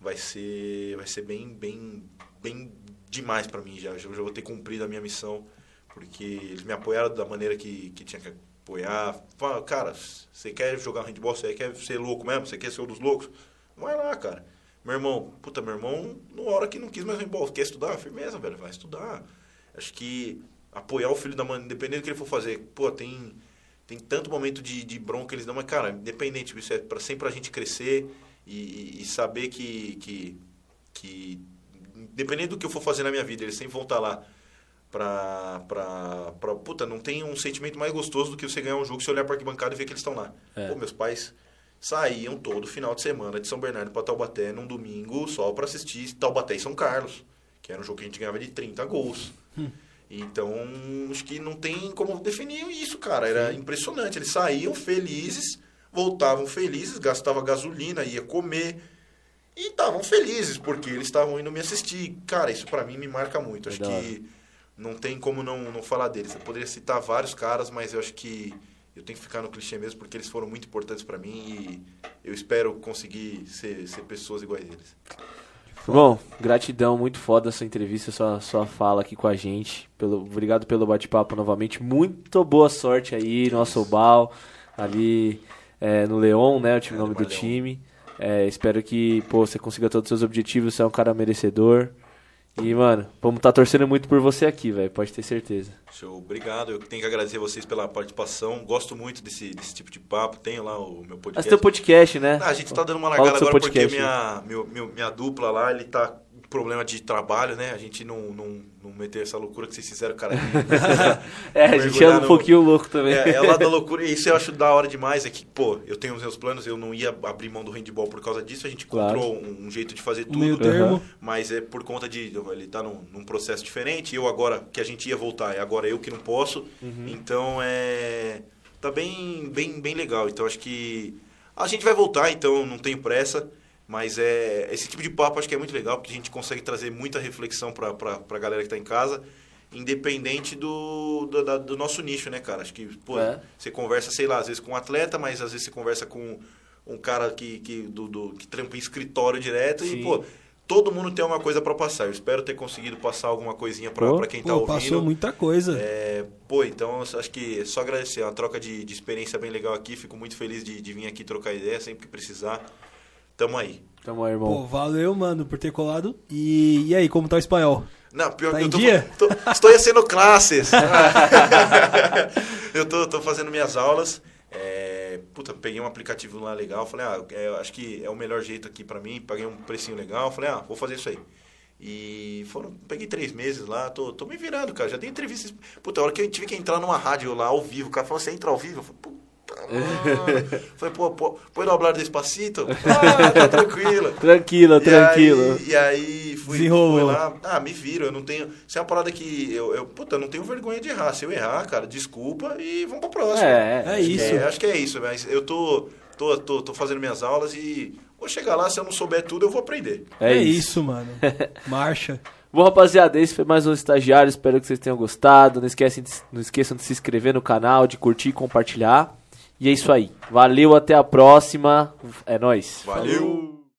vai ser, vai ser bem, bem, bem demais para mim já. Eu já vou ter cumprido a minha missão, porque eles me apoiaram da maneira que, que tinha que apoiar. Fala, cara, você quer jogar handball? Você quer ser louco mesmo? Você quer ser um dos loucos? Vai lá, cara. Meu irmão, puta, meu irmão, na hora que não quis mais handball, quer estudar? Firmeza, velho, vai estudar. Acho que apoiar o filho da mãe, independente do que ele for fazer, pô, tem, tem tanto momento de, de bronca eles dão, mas, cara, independente, isso é pra, sempre pra gente crescer e, e- e saber que, que, que, independente do que eu for fazer na minha vida, eles sempre vão estar lá pra, pra, pra. Puta, não tem um sentimento mais gostoso do que você ganhar um jogo e você olhar pra arquibancada e ver que eles estão lá. É. Pô, meus pais saíam todo final de semana de São Bernardo pra Taubaté num domingo só pra assistir Taubaté e São Carlos, que era um jogo que a gente ganhava de 30 gols. Então, acho que não tem como definir isso, cara. Era impressionante. Eles saíam felizes, voltavam felizes, gastavam gasolina, ia comer. E estavam felizes, porque eles estavam indo me assistir. Cara, isso pra mim me marca muito. Acho É da hora. que não tem como não, não falar deles. Eu poderia citar vários caras, mas eu acho que eu tenho que ficar no clichê mesmo, porque eles foram muito importantes pra mim e eu espero conseguir ser, ser pessoas iguais a eles. Bom, gratidão, muito foda essa entrevista, sua, sua fala aqui com a gente. Pelo, obrigado pelo bate-papo novamente. Muito boa sorte aí, nosso Bal, ali é, no Leon, né? O time, É, nome no do Leon. time. É, espero que pô, você consiga todos os seus objetivos, você é um cara merecedor. E, mano, vamos estar torcendo muito por você aqui, velho. Pode ter certeza. Show, obrigado. Eu tenho que agradecer vocês pela participação. Gosto muito desse, desse tipo de papo. Tenho lá o meu Mas podcast. tem o podcast, né? Ah, a gente tá dando uma largada agora porque podcast, minha, meu, meu- minha dupla lá, ele tá problema de trabalho, né? A gente não, não, não meteu essa loucura que vocês fizeram, cara. [LAUGHS] É, a gente anda um pouquinho louco também. É, é lá da [LAUGHS] loucura. E isso eu acho da hora demais. É que, pô, eu tenho os meus planos, eu não ia abrir mão do handball por causa disso. A gente Claro. encontrou um, um jeito de fazer meio tudo. termo. Mas é por conta de. Ele tá num, num processo diferente. Eu agora, que a gente ia voltar, é agora eu que não posso. Uhum. Então é. Tá bem, bem, bem legal. Então acho que. A gente vai voltar, então não tenho pressa. Mas é esse tipo de papo acho que é muito legal, porque a gente consegue trazer muita reflexão pra, pra galera que tá em casa, independente do, do, da- do nosso nicho, né, cara? Acho que, pô, É. você conversa, sei lá, às vezes com um atleta, mas às vezes você conversa com um cara que, que, do, do- que trampa em escritório direto Sim. e, pô, todo mundo tem uma coisa pra passar. Eu espero ter conseguido passar alguma coisinha pra quem tá Pô, ouvindo. passou muita coisa. É, pô, então acho que é só agradecer. É uma troca de, de experiência bem legal aqui. Fico muito feliz de, de vir aqui trocar ideia sempre que precisar. Tamo aí. Tamo aí, Pô, irmão. valeu, mano, por ter colado. E, e aí, como tá o espanhol? Não, pior Tá que eu tô, dia? tô- estou sendo classes. [LAUGHS] eu tô, tô fazendo minhas aulas. É, puta, peguei um aplicativo lá legal. Falei, ah, é, acho que é o melhor jeito aqui pra mim. Paguei um precinho legal. Falei, ah, vou fazer isso aí. E foram, peguei três meses lá, tô, tô me virando, cara. Já dei entrevistas. Puta, a hora que eu tive que entrar numa rádio lá ao vivo, o cara falou, você entra ao vivo? Eu falei, puta, mano. Falei, pô, pô, pode hablar despacito? [LAUGHS] Ah, tá tranquilo. Tranquilo, E tranquilo. aí, e aí fui, fui lá, ah, me viro, eu não tenho. Isso é uma parada que eu, eu, puta, eu não tenho vergonha de errar. Se eu errar, cara, desculpa e vamos pro próximo. É, É Acho que isso. acho que é isso, mas eu tô, tô, tô, tô fazendo minhas aulas e vou chegar lá, se eu não souber tudo, eu vou aprender. É, isso. mano. [LAUGHS] Marcha. Bom, rapaziada, esse foi mais um estagiário. Espero que vocês tenham gostado. Não esquecem, de, não esqueçam de se inscrever no canal, de curtir e compartilhar. E é isso aí. Valeu, até a próxima. É nóis. Valeu.